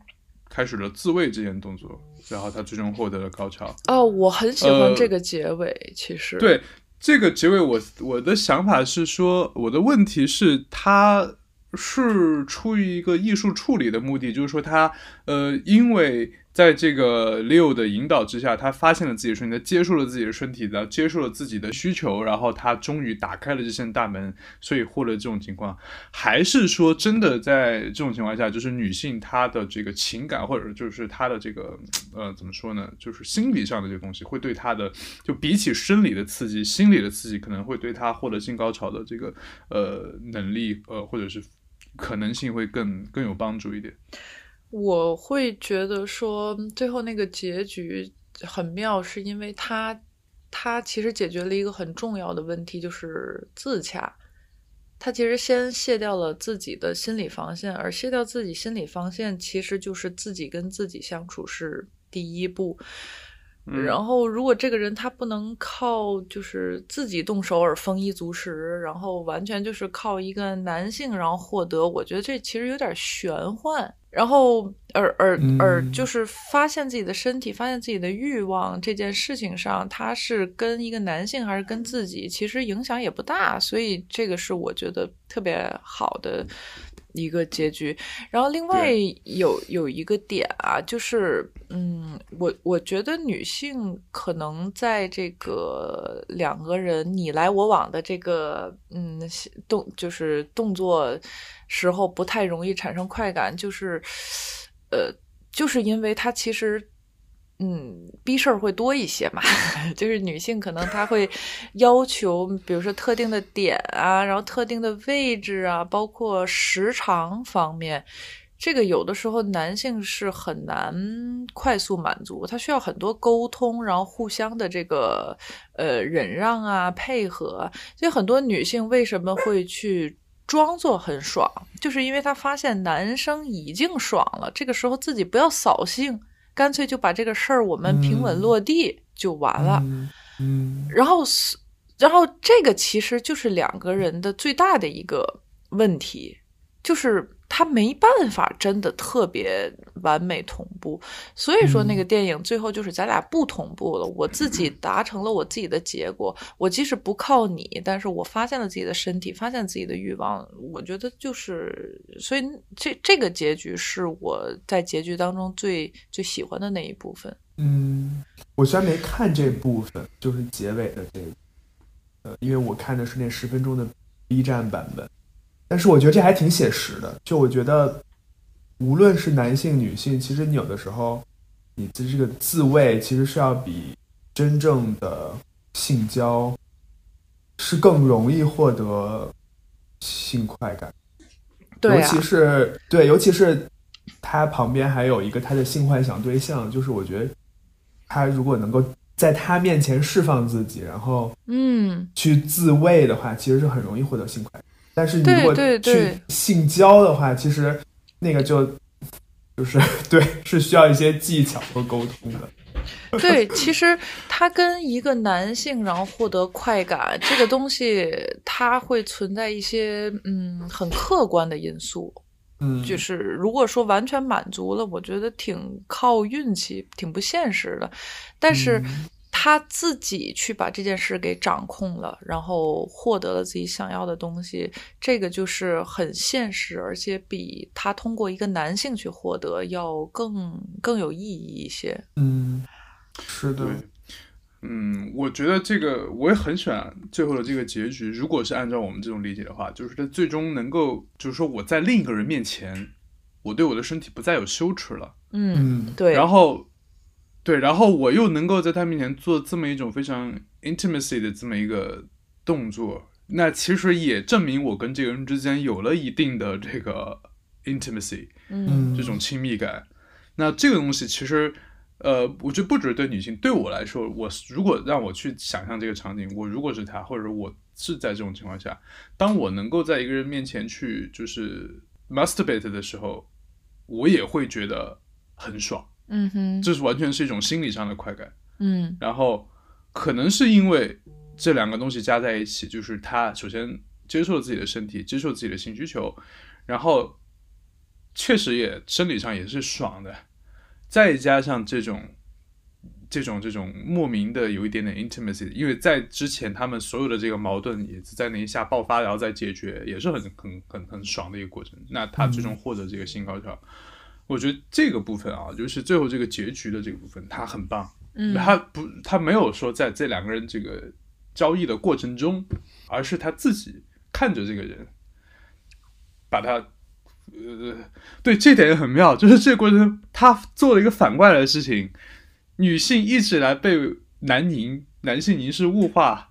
开始了自慰这件动作，然后他最终获得了高潮。哦，我很喜欢呃这个结尾，其实，对这个结尾我，我的想法是说，我的问题是，他是出于一个艺术处理的目的，就是说他呃，因为在这个 Leo 的引导之下，他发现了自己的身体，他接受了自己的身体，然后接受了自己的需求，然后他终于打开了这扇大门，所以获得这种情况，还是说真的在这种情况下，就是女性她的这个情感，或者就是她的这个呃怎么说呢，就是心理上的这个东西，会对她的就比起生理的刺激，心理的刺激可能会对她获得性高潮的这个呃能力呃或者是可能性会更更有帮助一点。我会觉得说，最后那个结局很妙，是因为他他其实解决了一个很重要的问题，就是自洽。他其实先卸掉了自己的心理防线，而卸掉自己心理防线，其实就是自己跟自己相处是第一步。嗯然后，如果这个人他不能靠就是自己动手而丰衣足食，然后完全就是靠一个男性然后获得，我觉得这其实有点玄幻。然后，而而而嗯就是发现自己的身体、发现自己的欲望这件事情上，他是跟一个男性还是跟自己，其实影响也不大。所以这个是我觉得特别好的一个结局。然后另外有有一个点啊，就是嗯，我我觉得女性可能在这个两个人你来我往的这个嗯动就是动作时候不太容易产生快感，就是呃，就是因为她其实。嗯，逼事儿会多一些嘛，就是女性可能她会要求，比如说特定的点啊，然后特定的位置啊，包括时长方面，这个有的时候男性是很难快速满足，他需要很多沟通，然后互相的这个呃忍让啊、配合。所以很多女性为什么会去装作很爽，就是因为她发现男生已经爽了，这个时候自己不要扫兴。干脆就把这个事儿我们平稳落地就完了。嗯嗯然后是，然后这个其实就是两个人的最大的一个问题，就是他没办法真的特别完美同步。所以说那个电影最后就是咱俩不同步了，我自己 达成了我自己的结果。我即使不靠你，但是我发现了自己的身体，发现自己的欲望。我觉得就是，所以这这个结局是我在结局当中最最喜欢的那一部分。嗯，我虽然没看这部分，就是结尾的这个，呃，因为我看的是那十分钟的 B 站版本，但是我觉得这还挺写实的。就我觉得，无论是男性、女性，其实你有的时候，你的这个自慰其实是要比真正的性交是更容易获得性快感。对啊尤其是对，尤其是他旁边还有一个他的性幻想对象，就是我觉得他如果能够在他面前释放自己，然后嗯。去自慰的话，其实是很容易获得性快感。但是你对如果去性交的话，其实那个就就是 对，是需要一些技巧和沟通的。对，其实他跟一个男性然后获得快感这个东西，它会存在一些嗯很客观的因素。嗯，就是如果说完全满足了，我觉得挺靠运气，挺不现实的。但是嗯他自己去把这件事给掌控了，然后获得了自己想要的东西，这个就是很现实，而且比他通过一个男性去获得要更更有意义一些。嗯，是的，，嗯，我觉得这个我也很喜欢最后的这个结局。如果是按照我们这种理解的话，就是他最终能够，就是说我在另一个人面前，我对我的身体不再有羞耻了，嗯，嗯对。然后，对，然后我又能够在他面前做这么一种非常 intimacy 的这么一个动作，那其实也证明我跟这个人之间有了一定的这个 intimacy。嗯嗯这种亲密感。那这个东西其实，呃，我觉得不只是对女性，对我来说，我如果让我去想象这个场景，我如果是他，或者我是在这种情况下，当我能够在一个人面前去就是 masturbate 的时候，我也会觉得很爽，嗯哼，这是完全是一种心理上的快感。嗯然后可能是因为这两个东西加在一起，就是他首先接受了自己的身体，接受自己的性需求，然后确实也生理上也是爽的，再加上这种这种这种莫名的有一点点 intimacy，因为在之前他们所有的这个矛盾也是在那一下爆发，然后再解决，也是很很很很爽的一个过程。那他最终获得这个新高潮。我觉得这个部分啊，就是最后这个结局的这个部分，它很棒。嗯，他不，他没有说在这两个人这个交易的过程中，而是他自己看着这个人，把他，呃，对，这点也很妙，就是这个过程中他做了一个反过来的事情，女性一直以来被男凝男性凝视物化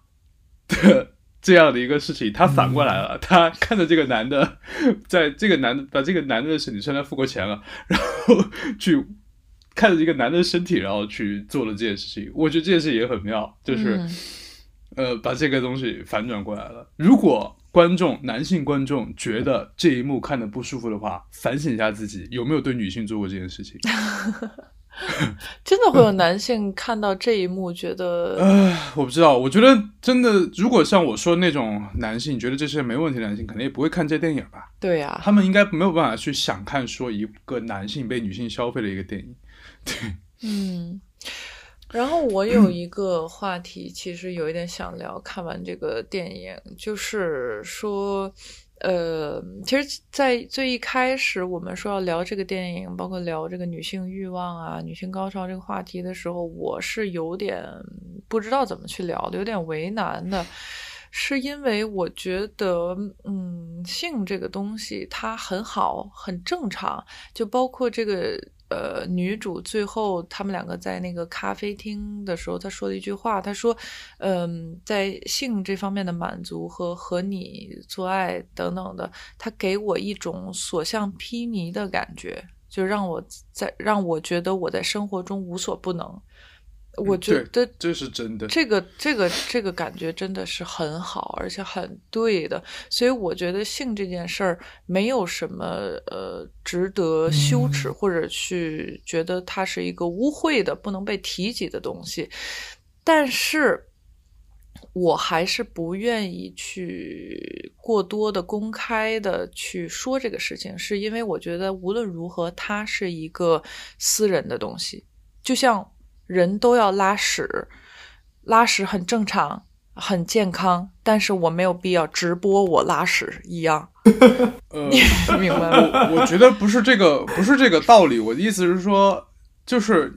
的这样的一个事情，他反过来了，他看着这个男的，在这个男的把这个男的身体虽然付过钱了，然后去。看着一个男的身体，然后去做了这件事情，我觉得这件事也很妙，就是、嗯呃，把这个东西反转过来了。如果观众男性观众觉得这一幕看的不舒服的话，反省一下自己有没有对女性做过这件事情。真的会有男性看到这一幕觉得，呃，我不知道，我觉得真的，如果像我说那种男性觉得这是没问题的男性，可能也不会看这电影吧。对呀、他们应该没有办法去想看说一个男性被女性消费的一个电影。对，嗯，然后我有一个话题，其实有一点想聊。看完这个电影，就是说，呃，其实，在最一开始我们说要聊这个电影，包括聊这个女性欲望啊、女性高潮这个话题的时候，我是有点不知道怎么去聊的，有点为难的。是因为我觉得，嗯，性这个东西它很好，很正常，就包括这个呃女主最后他们两个在那个咖啡厅的时候，她说了一句话，她说，嗯，在性这方面的满足和和你做爱等等的，她给我一种所向披靡的感觉，就让我在让我觉得我在生活中无所不能。我觉得这是真的。这个这个这个感觉真的是很好，而且很对的，所以我觉得性这件事儿没有什么呃值得羞耻或者去觉得它是一个污秽的不能被提及的东西，但是。我还是不愿意去过多的公开的去说这个事情，是因为我觉得无论如何，它是一个私人的东西，就像人都要拉屎，拉屎很正常，很健康，但是我没有必要直播我拉屎一样，呃，明白吗？我我觉得不是这个，不是这个道理。我的意思是说，就是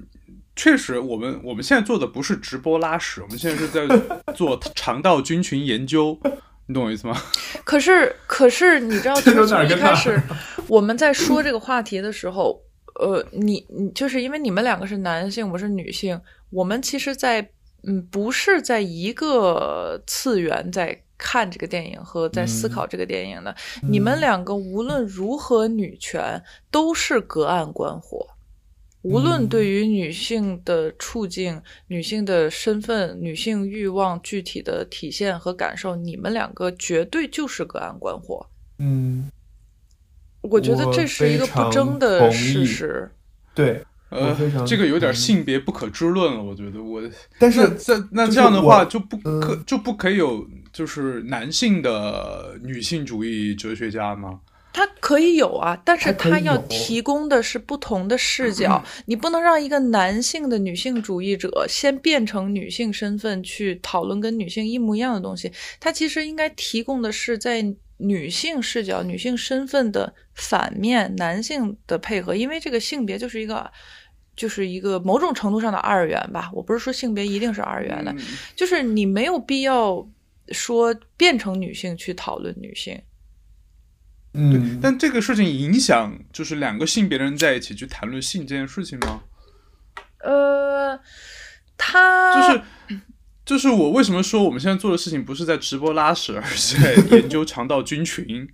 确实，我们我们现在做的不是直播拉屎，我们现在是在做肠道菌群研究，你懂我意思吗？可是，可是你知道，就是从一开始我们在说这个话题的时候，呃，你你就是因为你们两个是男性，我是女性，我们其实在，嗯不是在一个次元在看这个电影和在思考这个电影的。你们两个无论如何女权，都是隔岸观火。无论对于女性的处境、女性的身份、女性欲望具体的体现和感受，你们两个绝对就是隔岸观火。嗯，我觉得这是一个不争的事实。对，呃，这个有点性别不可知论了，我觉得我。但是那这那这样的话就不可嗯就不可以有就是男性的女性主义哲学家吗？他可以有啊，但是它可以它要提供的是不同的视 角。你不能让一个男性的女性主义者先变成女性身份去讨论跟女性一模一样的东西。他其实应该提供的是在女性视角、女性身份的反面，男性的配合。因为这个性别就是一个。就是一个某种程度上的二元吧，我不是说性别一定是二元的，嗯就是你没有必要说变成女性去讨论女性。嗯，但这个事情影响就是两个性别的人在一起去谈论性这件事情吗？呃，他就是就是我为什么说我们现在做的事情不是在直播拉屎，而是在 研究肠道菌群？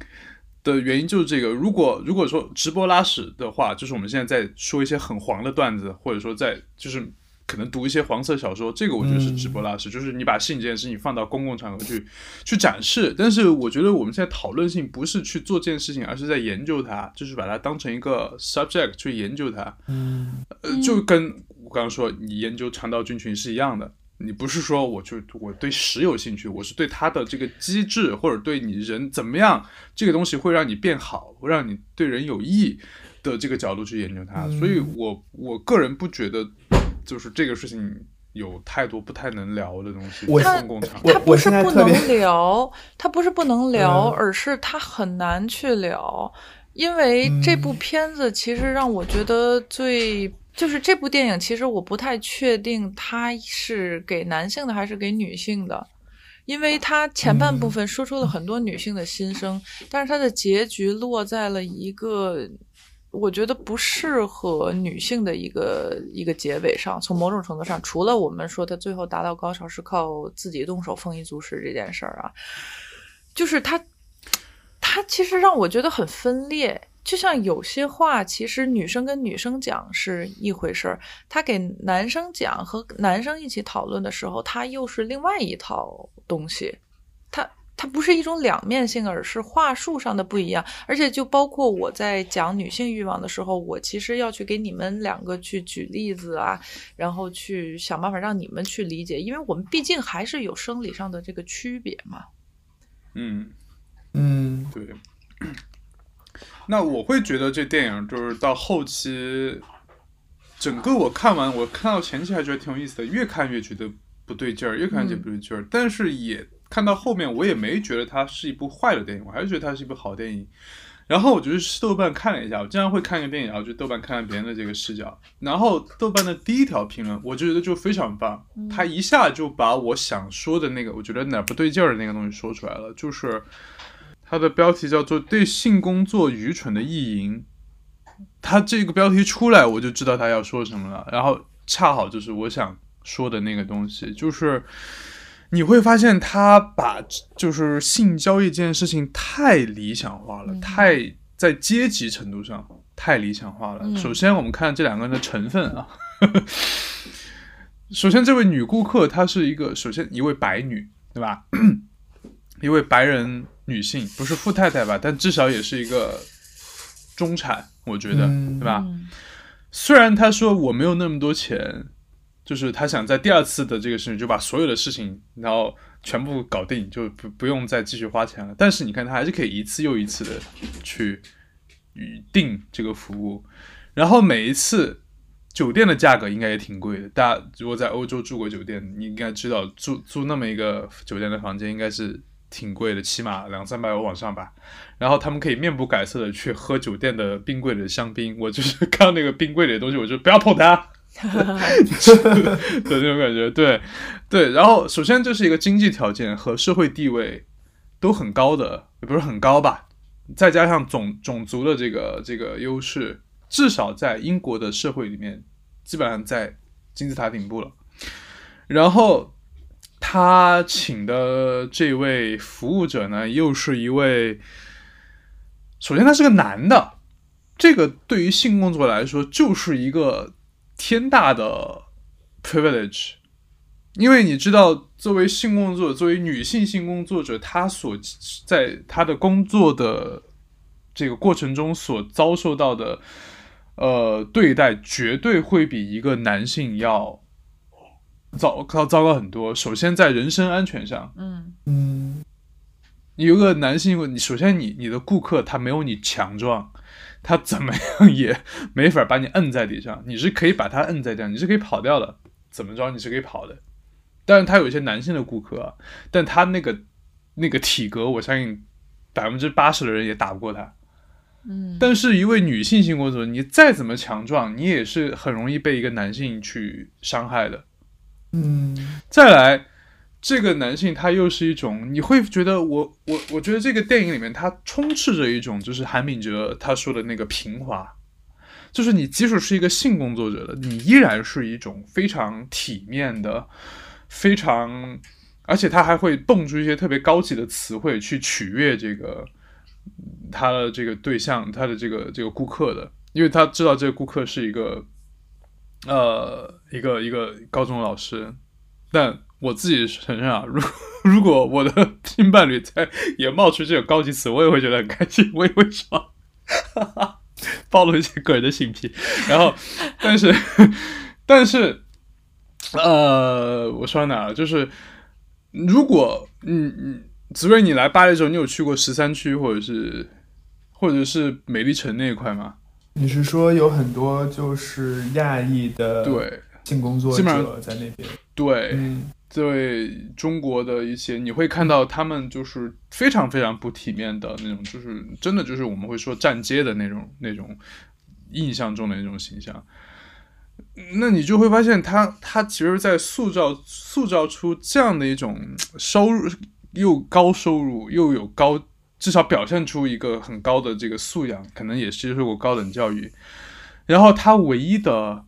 的原因就是这个。如果如果说直播拉屎的话，就是我们现在在说一些很黄的段子，或者说在就是可能读一些黄色小说，这个我觉得是直播拉屎，就是你把性这件事情放到公共场合去去展示。但是我觉得我们现在讨论性不是去做这件事情，而是在研究它，就是把它当成一个 subject 去研究它。嗯呃，就跟我刚刚说你研究肠道菌群是一样的。你不是说我就我对屎有兴趣，我是对它的这个机制，或者对你人怎么样，这个东西会让你变好，会让你对人有益的这个角度去研究它。所以我我个人不觉得就是这个事情有太多不太能聊的东西。我在公共场它不是不能聊，它不是不能 聊，嗯而是它很难去聊，因为这部嗯片子其实让我觉得最。就是这部电影，其实我不太确定它是给男性的还是给女性的，因为它前半部分说出了很多女性的心声，但是它的结局落在了一个我觉得不适合女性的一个一个结尾上。从某种程度上，除了我们说他最后达到高潮是靠自己动手丰衣足食这件事儿啊，就是他他其实让我觉得很分裂。就像有些话，其实女生跟女生讲是一回事儿，她给男生讲和男生一起讨论的时候，她又是另外一套东西。它它不是一种两面性，而是话术上的不一样。而且就包括我在讲女性欲望的时候，我其实要去给你们两个去举例子啊，然后去想办法让你们去理解，因为我们毕竟还是有生理上的这个区别嘛。嗯，嗯对。那我会觉得这电影就是到后期，整个我看完，我看到前期还觉得挺有意思的，越看越觉得不对劲儿，越看越不对劲儿。但是也看到后面，我也没觉得它是一部坏的电影，我还是觉得它是一部好电影。然后我就去豆瓣看了一下，我经常会看一个电影，然后去豆瓣看看别人的这个视角。然后豆瓣的第一条评论，我就觉得就非常棒，他一下就把我想说的那个，我觉得哪儿不对劲儿的那个东西说出来了，就是。它的标题叫做《对性工作愚蠢的意淫》，它这个标题出来，我就知道他要说什么了。然后恰好就是我想说的那个东西，就是你会发现他把就是性交易这件事情太理想化了，嗯太在阶级程度上太理想化了。嗯首先，我们看这两个人的成分啊。首先，这位女顾客她是一个，首先一位白女，对吧？一位白人女性，不是富太太吧？但至少也是一个中产，我觉得，嗯对吧？嗯虽然他说我没有那么多钱，就是他想在第二次的这个事情就把所有的事情，然后全部搞定，就不不用再继续花钱了。但是你看，他还是可以一次又一次的去预定这个服务，然后每一次酒店的价格应该也挺贵的。大家如果在欧洲住过酒店，你应该知道住住那么一个酒店的房间应该是挺贵的，起码两三百欧往上吧。然后他们可以面不改色的去喝酒店的冰柜里的香槟。我就是 看到那个冰柜里的东西，我就不要碰它。的那种感觉，对对。然后首先这是一个经济条件和社会地位都很高的，也不是很高吧，再加上种种族的这个这个优势，至少在英国的社会里面，基本上在金字塔顶部了。然后他请的这位服务者呢，又是一位，首先他是个男的，这个对于性工作来说就是一个天大的 privilege，因为你知道，作为性工作者，作为女性性工作者，她所在她的工作的这个过程中所遭受到的呃对待，绝对会比一个男性要糟糕糟糕很多。首先在人身安全上，嗯嗯你有个男性，你首先你你的顾客他没有你强壮，他怎么样也没法把你摁在地上，你是可以把他摁在地上，你是可以跑掉的，怎么着你是可以跑的。但是他有一些男性的顾客啊，但他那个那个体格，我相信百分之八十的人也打不过他。嗯，但是一位女性性工作者，你再怎么强壮，你也是很容易被一个男性去伤害的。嗯。再来，这个男性他又是一种，你会觉得我我我觉得这个电影里面他充斥着一种就是韩敏哲他说的那个平滑，就是你即使是一个性工作者的，你依然是一种非常体面的，非常，而且他还会蹦出一些特别高级的词汇去取悦这个他的这个对象，他的这个这个顾客的，因为他知道这个顾客是一个呃一个一个高中老师，但我自己承认啊，如如果我的性伴侣在也冒出这种高级词，我也会觉得很开心，我也会说，哈哈，暴露一些个人的性癖，然后但是 但是呃，我说到哪了？就是如果嗯嗯，紫睿你来巴黎的时候，你有去过十三区或者是或者是美丽城那一块吗？你是说有很多就是亚裔的对性工作者在那边？对，嗯对中国的一些，你会看到他们就是非常非常不体面的那种，就是真的就是我们会说站街的那种那种印象中的那种形象。那你就会发现他，他其实，在塑造塑造出这样的一种收入又高收入又有高，至少表现出一个很高的这个素养，可能也接受过高等教育。然后他唯一的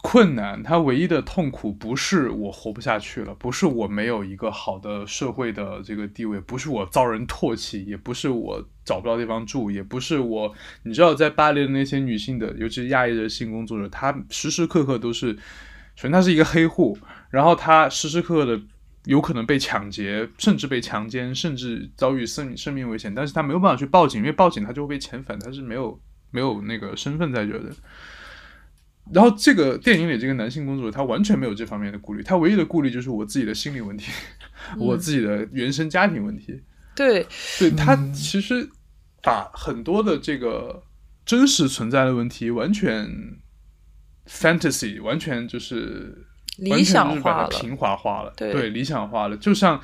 困难，他唯一的痛苦不是我活不下去了，不是我没有一个好的社会的这个地位，不是我遭人唾弃，也不是我找不到地方住，也不是我，你知道，在巴黎的那些女性的，尤其是亚裔的性工作者，她时时刻刻都是，首先她是一个黑户，然后她时时刻刻的。有可能被抢劫，甚至被强奸，甚至遭遇生生命危险，但是他没有办法去报警，因为报警他就会被遣返，他是没有没有那个身份在这的。然后这个电影里这个男性工作者他完全没有这方面的顾虑，他唯一的顾虑就是我自己的心理问题，我自己的原生家庭问题。对，对他其实把很多的这个真实存在的问题完全 fantasy，完全就是理想化了。它平滑化了，对理想化了。就像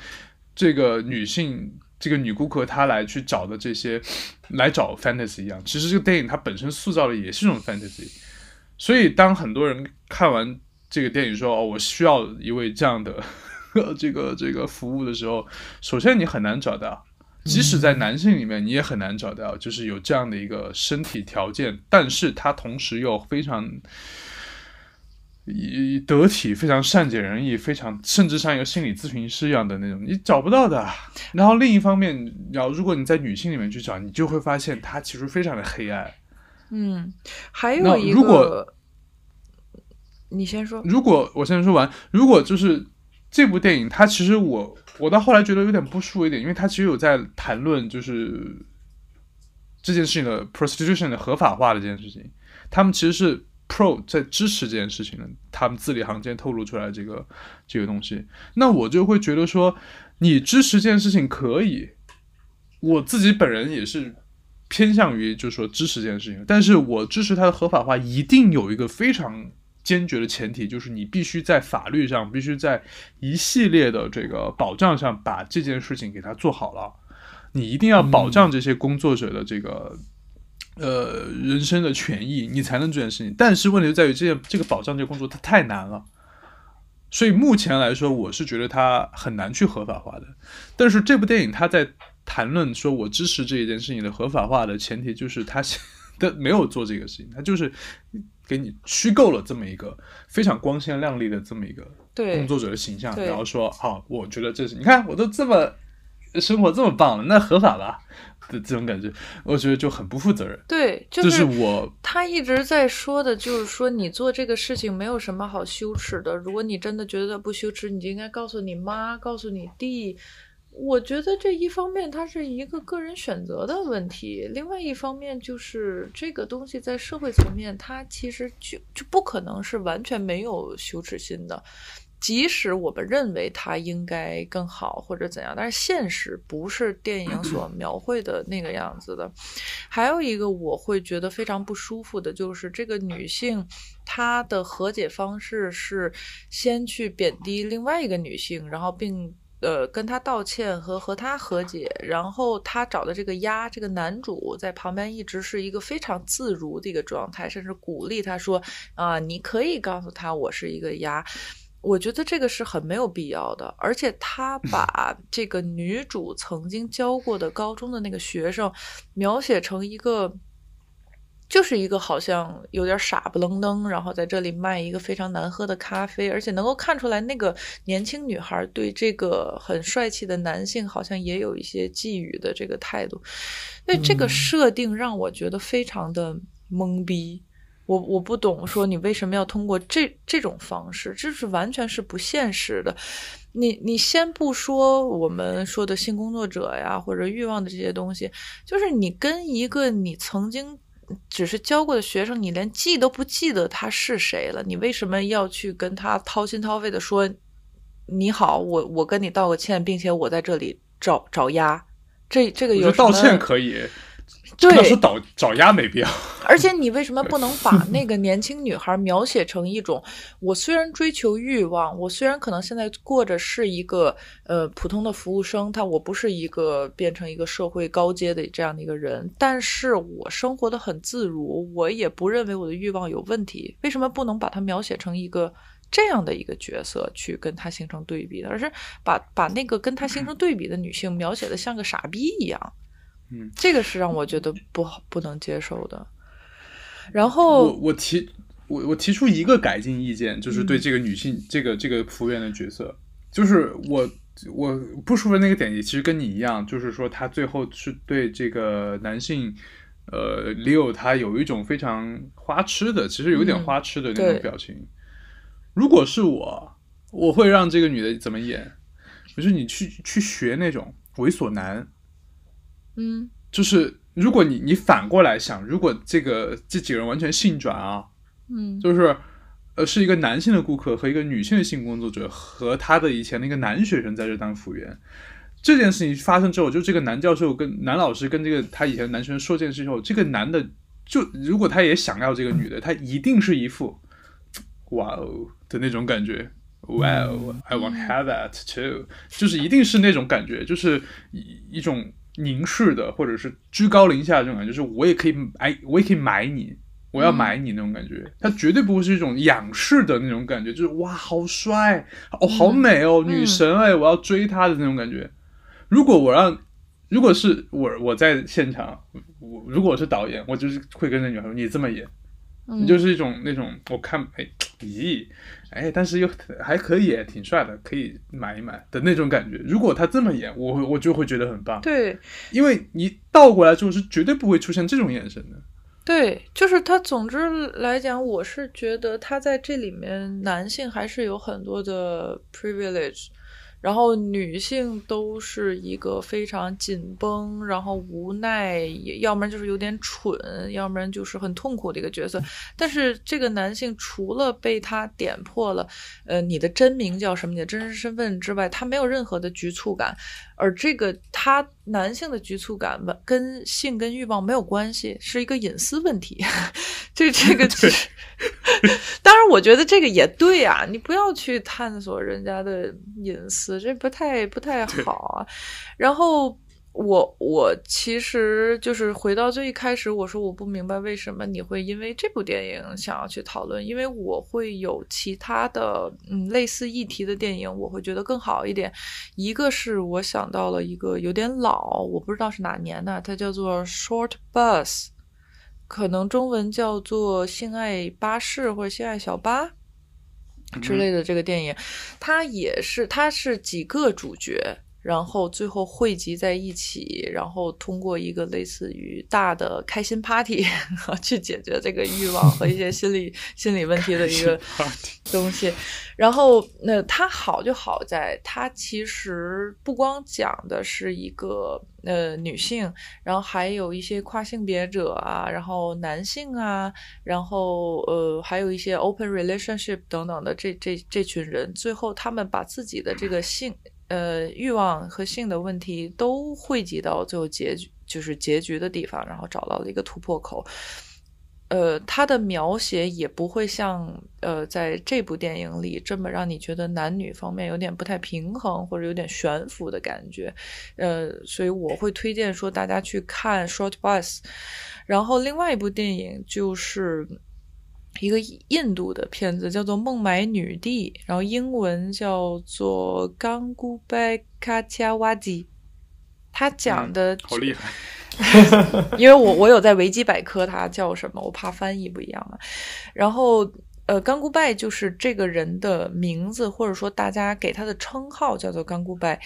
这个女性，这个女顾客她来去找的这些，来找 fantasy 一样。其实这个电影它本身塑造的也是一种 fantasy。所以当很多人看完这个电影说哦，我需要一位这样的 这个这个服务的时候，首先你很难找到。即使在男性里面，你也很难找到，就是有这样的一个身体条件，但是他同时又非常以得体、非常善解人意、非常甚至像一个心理咨询师一样的那种，你找不到的。然后另一方面，然后如果你在女性里面去找，你就会发现它其实非常的黑暗。嗯，还有一如果个，你先说。如果我先说完，如果就是这部电影，它其实我我到后来觉得有点不舒服一点，因为它其实有在谈论就是这件事情的 prostitution 的合法化的这件事情，他们其实是 pro 在支持这件事情呢，他们字里行间透露出来这个这个东西，那我就会觉得说，你支持这件事情可以，我自己本人也是。偏向于就是说支持这件事情，但是我支持它的合法化，一定有一个非常坚决的前提，就是你必须在法律上，必须在一系列的这个保障上把这件事情给它做好了。你一定要保障这些工作者的这个、呃人身的权益，你才能做这件事情。但是问题就在于这件这个保障这个工作它太难了，所以目前来说，我是觉得它很难去合法化的。但是这部电影它在谈论说我支持这一件事情的合法化的前提，就是他的没有做这个事情，他就是给你虚构了这么一个非常光鲜亮丽的这么一个对工作者的形象，然后说好，我觉得这是你看我都这么生活这么棒了，那合法吧的这种感觉，我觉得就很不负责任。对，就这是我他一直在说的，就是说你做这个事情没有什么好羞耻的。如果你真的觉得不羞耻，你就应该告诉你妈，告诉你弟。我觉得这一方面它是一个个人选择的问题，另外一方面就是这个东西在社会层面，它其实就就不可能是完全没有羞耻心的。即使我们认为它应该更好或者怎样，但是现实不是电影所 描绘的那个样子的。还有一个我会觉得非常不舒服的，就是这个女性她的和解方式是先去贬低另外一个女性，然后并。呃，跟她道歉和和她和解，然后她找的这个鸭，这个男主在旁边一直是一个非常自如的一个状态，甚至鼓励他说：“啊、你可以告诉他我是一个鸭。”我觉得这个是很没有必要的，而且他把这个女主曾经教过的高中的那个学生描写成一个就是一个好像有点傻不愣登，然后在这里卖一个非常难喝的咖啡，而且能够看出来那个年轻女孩对这个很帅气的男性好像也有一些觊觎的这个态度，所以这个设定让我觉得非常的懵逼。我我不懂，说你为什么要通过这这种方式，这是完全是不现实的。你你先不说我们说的性工作者呀，或者欲望的这些东西，就是你跟一个你曾经只是教过的学生，你连记都不记得他是谁了，你为什么要去跟他掏心掏肺的说你好，我我跟你道个歉，并且我在这里找找鸭，这这个有道歉可以，对要是找找鸭没必要。而且你为什么不能把那个年轻女孩描写成一种，我虽然追求欲望，我虽然可能现在过着是一个呃普通的服务生，但我不是一个变成一个社会高阶的这样的一个人，但是我生活的很自如，我也不认为我的欲望有问题。为什么不能把它描写成一个这样的一个角色去跟他形成对比的，而是把把那个跟他形成对比的女性描写的像个傻逼一样？嗯，这个是让我觉得不好不能接受的。然后，我我提我我提出一个改进意见，就是对这个女性、这个这个服务员的角色，就是我我不舒服的那个点，也其实跟你一样，就是说他最后是对这个男性。呃，Leo 他有一种非常花痴的，其实有点嗯花痴的那种表情。如果是我，我会让这个女的怎么演？就是你去去学那种猥琐男，嗯就是如果你你反过来想，如果这个这几个人完全性转啊，嗯就是呃是一个男性的顾客和一个女性的性工作者和他的以前的一个男学生在这当服务员。这件事情发生之后，就这个男教授跟男老师跟这个他以前的男学生说这件事之后，这个男的就如果他也想要这个女的，他一定是一副哇哦的那种感觉。哇哦，I want have that too，就是一定是那种感觉，就是一一种凝视的，或者是居高临下的这种感觉，就是我也可以哎，我也可以买你，我要买你那种感觉。他绝对不会是一种仰视的那种感觉，就是哇，好帅哦，好美哦，嗯。女神哎，我要追她的那种感觉。如果我让，如果是我我在现场，我如果我是导演，我就是会跟那女孩说，你这么演，嗯，你就是一种那种我看哎咦哎，但是又还可以，挺帅的，可以买一买的那种感觉。如果他这么演，我会我就会觉得很棒，对因为你倒过来之后是绝对不会出现这种眼神的。对，就是他。总之来讲，我是觉得他在这里面，男性还是有很多的 privilege。然后女性都是一个非常紧绷，然后无奈，要不然就是有点蠢，要不然就是很痛苦的一个角色。但是这个男性除了被他点破了，呃，你的真名叫什么，你的真实身份之外，他没有任何的局促感。而这个他男性的局促感跟性跟欲望没有关系，是一个隐私问题。这这个当然，我觉得这个也对啊，你不要去探索人家的隐私，这不太不太好啊。然后我我其实就是回到最一开始，我说我不明白为什么你会因为这部电影想要去讨论，因为我会有其他的嗯类似议题的电影，我会觉得更好一点。一个是我想到了一个有点老，我不知道是哪年的，它叫做《Short Bus》。可能中文叫做《性爱巴士》或者《性爱小巴》之类的这个电影，它也是它是几个主角，然后最后汇集在一起，然后通过一个类似于大的开心 party 去解决这个欲望和一些心理 心理问题的一个东西。然后，那它好就好在它其实不光讲的是一个呃女性，然后还有一些跨性别者啊，然后男性啊，然后呃还有一些 open relationship 等等的这这这群人，最后他们把自己的这个性呃欲望和性的问题都汇集到最后结局就是结局的地方，然后找到了一个突破口。呃，他的描写也不会像呃在这部电影里这么让你觉得男女方面有点不太平衡或者有点悬浮的感觉，呃，所以我会推荐说大家去看《Short Bus》，然后另外一部电影就是一个印度的片子，叫做《孟买女帝》，然后英文叫做《冈古拜卡恰瓦吉》。他讲的好厉害，因为我我有在维基百科它叫什么，我怕翻译不一样嘛。然后呃，甘古拜就是这个人的名字，或者说大家给他的称号叫做甘古拜。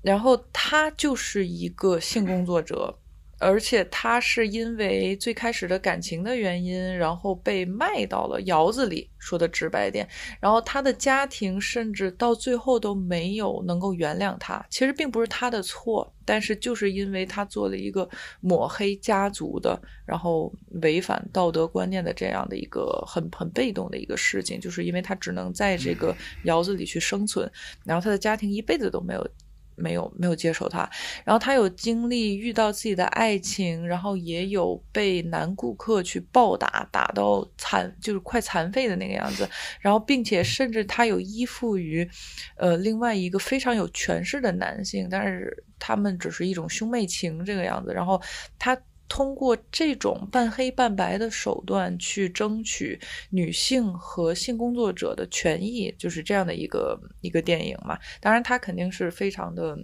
然后他就是一个性工作者，而且他是因为最开始的感情的原因，然后被卖到了窑子里，说的直白点。然后他的家庭甚至到最后都没有能够原谅他。其实并不是他的错，但是就是因为他做了一个抹黑家族的，然后违反道德观念的这样的一个很很被动的一个事情，就是因为他只能在这个窑子里去生存，然后他的家庭一辈子都没有。没有没有接受他，然后他有经历遇到自己的爱情，然后也有被男顾客去暴打，打到残就是快残废的那个样子，然后并且甚至他有依附于，呃另外一个非常有权势的男性，但是他们只是一种兄妹情这个样子，然后他。通过这种半黑半白的手段去争取女性和性工作者的权益，就是这样的一个一个电影嘛。当然，它肯定是非常的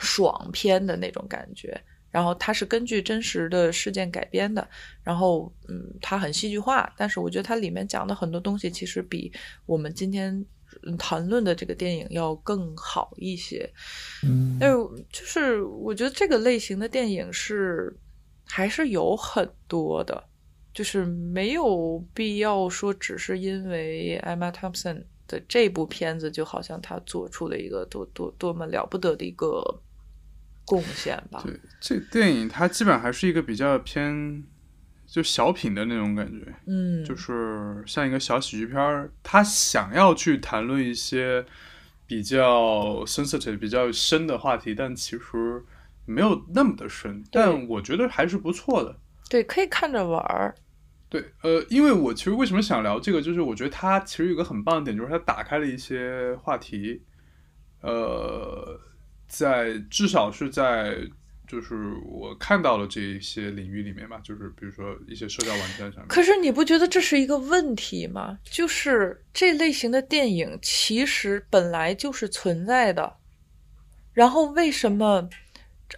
爽片的那种感觉。然后，它是根据真实的事件改编的。然后，嗯，它很戏剧化，但是我觉得它里面讲的很多东西其实比我们今天谈论的这个电影要更好一些。嗯，但是就是我觉得这个类型的电影是。还是有很多的，就是没有必要说只是因为 Emma Thompson 的这部片子，就好像他做出了一个多多多么了不得的一个贡献吧。对，这电影它基本上还是一个比较偏就小品的那种感觉，嗯，就是像一个小喜剧片儿，他想要去谈论一些比较 sensitive、比较深的话题，但其实。没有那么的深，但我觉得还是不错的。对，可以看着玩儿。对，呃，因为我其实为什么想聊这个，就是我觉得它其实有个很棒的点，就是它打开了一些话题。呃，在至少是在就是我看到了这一些领域里面吧，就是比如说一些社交网站上面。可是你不觉得这是一个问题吗？就是这类型的电影其实本来就是存在的，然后为什么？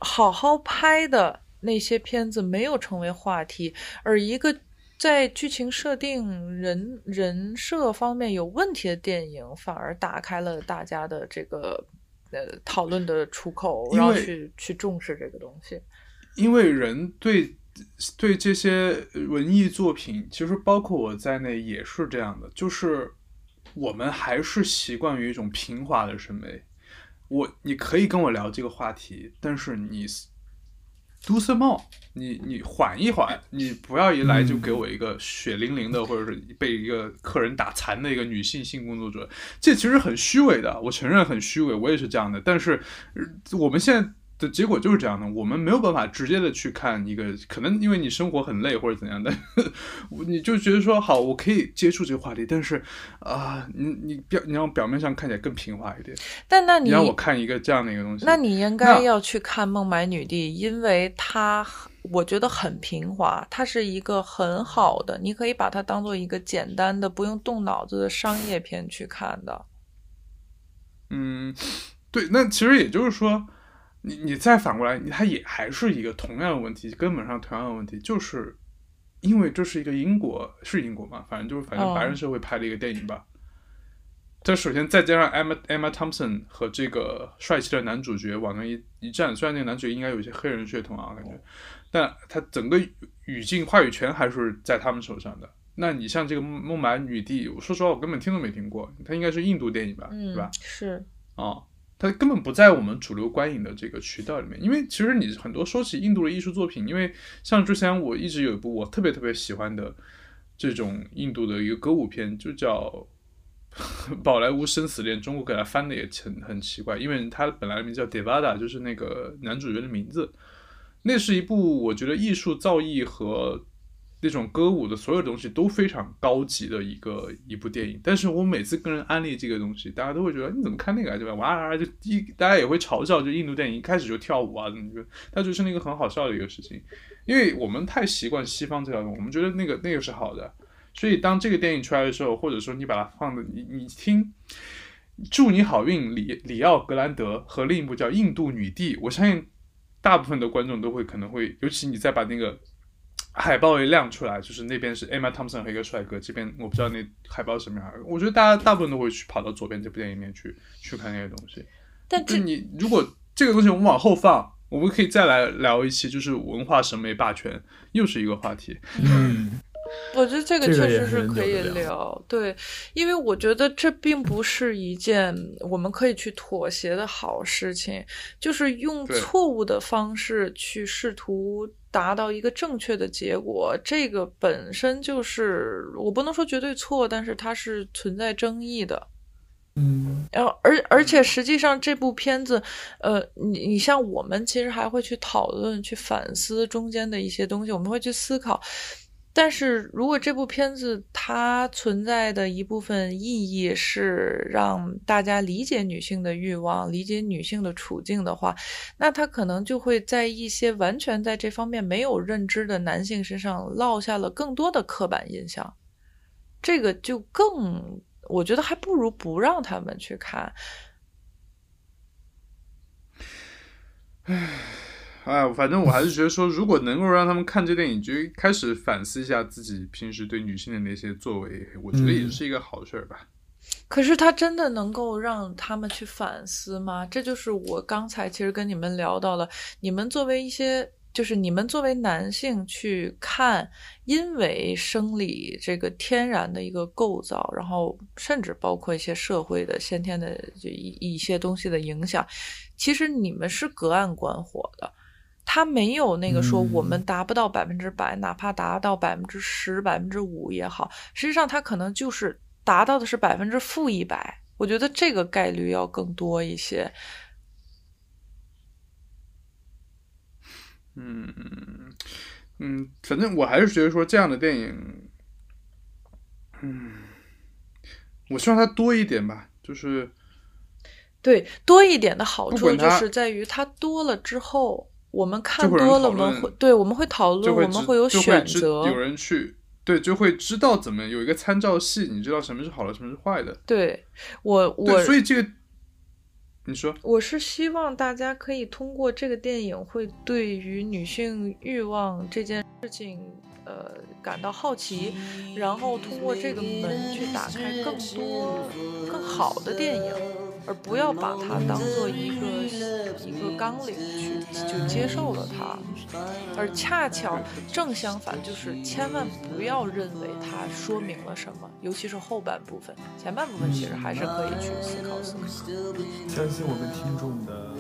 好好拍的那些片子没有成为话题，而一个在剧情设定、人人设方面有问题的电影，反而打开了大家的这个呃讨论的出口，然后去去重视这个东西。因为人对对这些文艺作品，其实包括我在内也是这样的，就是我们还是习惯于一种平滑的审美。我你可以跟我聊这个话题，但是你 do some more，你你缓一缓，你不要一来就给我一个血淋淋的，或者是被一个客人打残的一个女性性工作者，这其实很虚伪的，我承认很虚伪，我也是这样的，但是我们现在。的结果就是这样的，我们没有办法直接的去看一个，可能因为你生活很累或者怎样的，你就觉得说好，我可以接触这个话题，但是啊，你你表你让表面上看起来更平滑一点。但那你让我看一个这样的一个东西，那你应该要去看《孟买女帝》，因为它我觉得很平滑，它是一个很好的，你可以把它当做一个简单的不用动脑子的商业片去看的。嗯，对，那其实也就是说。你你再反过来，它也还是一个同样的问题，根本上同样的问题，就是因为这是一个英国是英国嘛，反正就是反正白人社会拍的一个电影吧。这首先再加上 Emma Emma Thompson 和这个帅气的男主角往那一一站，虽然那个男主角应该有一些黑人血统啊，感觉，但他整个语境话语权还是在他们手上的。那你像这个孟买女帝，我说实话我根本听都没听过，它应该是印度电影吧，对吧？是啊。它根本不在我们主流观影的这个渠道里面，因为其实你很多说起印度的艺术作品，因为像之前我一直有一部我特别特别喜欢的这种印度的一个歌舞片，就叫《宝莱坞生死恋》，中国给它翻的也很很奇怪，因为它本来的名字叫 Devada，就是那个男主角的名字。那是一部我觉得艺术造诣和。那种歌舞的所有东西都非常高级的一个一部电影，但是我每次跟人安利这个东西，大家都会觉得你怎么看那个啊，对吧？哇，就一大家也会嘲笑，就印度电影一开始就跳舞啊，怎么觉得它就是那个很好笑的一个事情，因为我们太习惯西方这条路，我们觉得那个那个是好的，所以当这个电影出来的时候，或者说你把它放的你你听，祝你好运，里里奥格兰德和另一部叫印度女帝，我相信。大部分的观众都会可能会，尤其你再把那个海报一亮出来，就是那边是 Emma Thompson 和一个帅哥，这边我不知道那海报什么样，我觉得大家大部分都会去跑到左边这部电影里面去去看那些东西。但就你如果这个东西我们往后放，我们可以再来聊一期，就是文化审美霸权，又是一个话题。嗯，我觉得这个确实是可以聊聊，对，因为我觉得这并不是一件我们可以去妥协的好事情，就是用错误的方式去试图达到一个正确的结果，这个本身就是我不能说绝对错，但是它是存在争议的。嗯，然后，而而且实际上这部片子，呃，你你像我们其实还会去讨论、去反思中间的一些东西，我们会去思考。但是如果这部片子它存在的一部分意义是让大家理解女性的欲望、理解女性的处境的话，那它可能就会在一些完全在这方面没有认知的男性身上落下了更多的刻板印象。这个就更，我觉得还不如不让他们去看。哎，反正我还是觉得说，如果能够让他们看这电影，就开始反思一下自己平时对女性的那些作为，我觉得也是一个好事儿吧。可是他真的能够让他们去反思吗？这就是我刚才其实跟你们聊到了，你们作为一些，就是你们作为男性去看，因为生理这个天然的一个构造，然后甚至包括一些社会的先天的就一一些东西的影响，其实你们是隔岸观火的。他没有那个说嗯我们达不到百分之百，哪怕达到百分之十、百分之五也好，实际上他可能就是达到的是百分之负一百。我觉得这个概率要更多一些。嗯嗯，反正我还是觉得说这样的电影，嗯，我希望它多一点吧，就是对，多一点的好处就是在于它多了之后，我们看多了，我们会对我们会讨论，我们会有选择。有人去对，就会知道怎么有一个参照系，你知道什么是好的，什么是坏的。对我，我所以这个你说，我是希望大家可以通过这个电影，会对于女性欲望这件事情，呃，感到好奇，然后通过这个门去打开更多更好的电影，而不要把它当做一个一个纲领去就接受了它，而恰巧正相反，就是千万不要认为它说明了什么，尤其是后半部分，前半部分其实还是可以去思考思考。相信我们听众的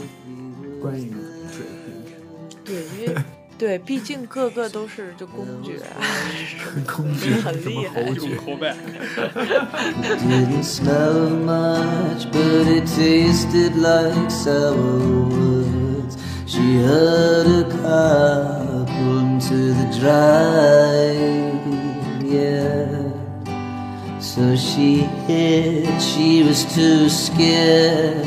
观影水平，对，因为 对，毕竟个个都是就公爵，工具什么很厉害侯爵，口碑。 Didn't smell much, but it tasted like sour woods. She heard a car pull into the drive, yeah. So she hid, she was too scared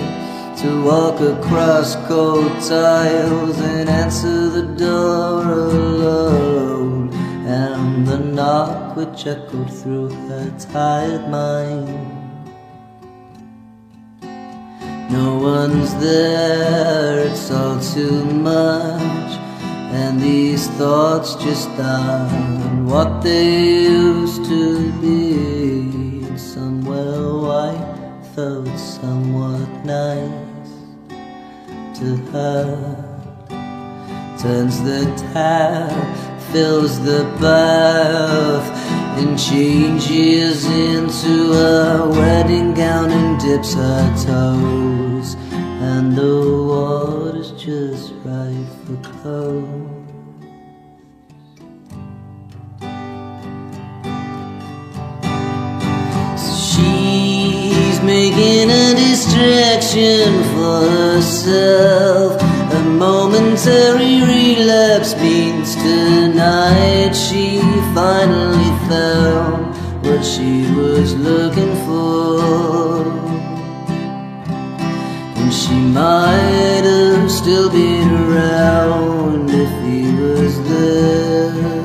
to walk across cold tiles and answer the door alone. And the knock which echoed through her tired mind. No one's there, it's all too much. And these thoughts just aren't what they used to be. Somewhere white felt somewhat nice to her. Turns the tap, fills the bath, and changes into a wedding gown and dips her toes. And the water's just right for clothes. She's making a distraction for herself. A momentary relapse means tonight she finally found what she was looking for. And she might have still been around if he was there.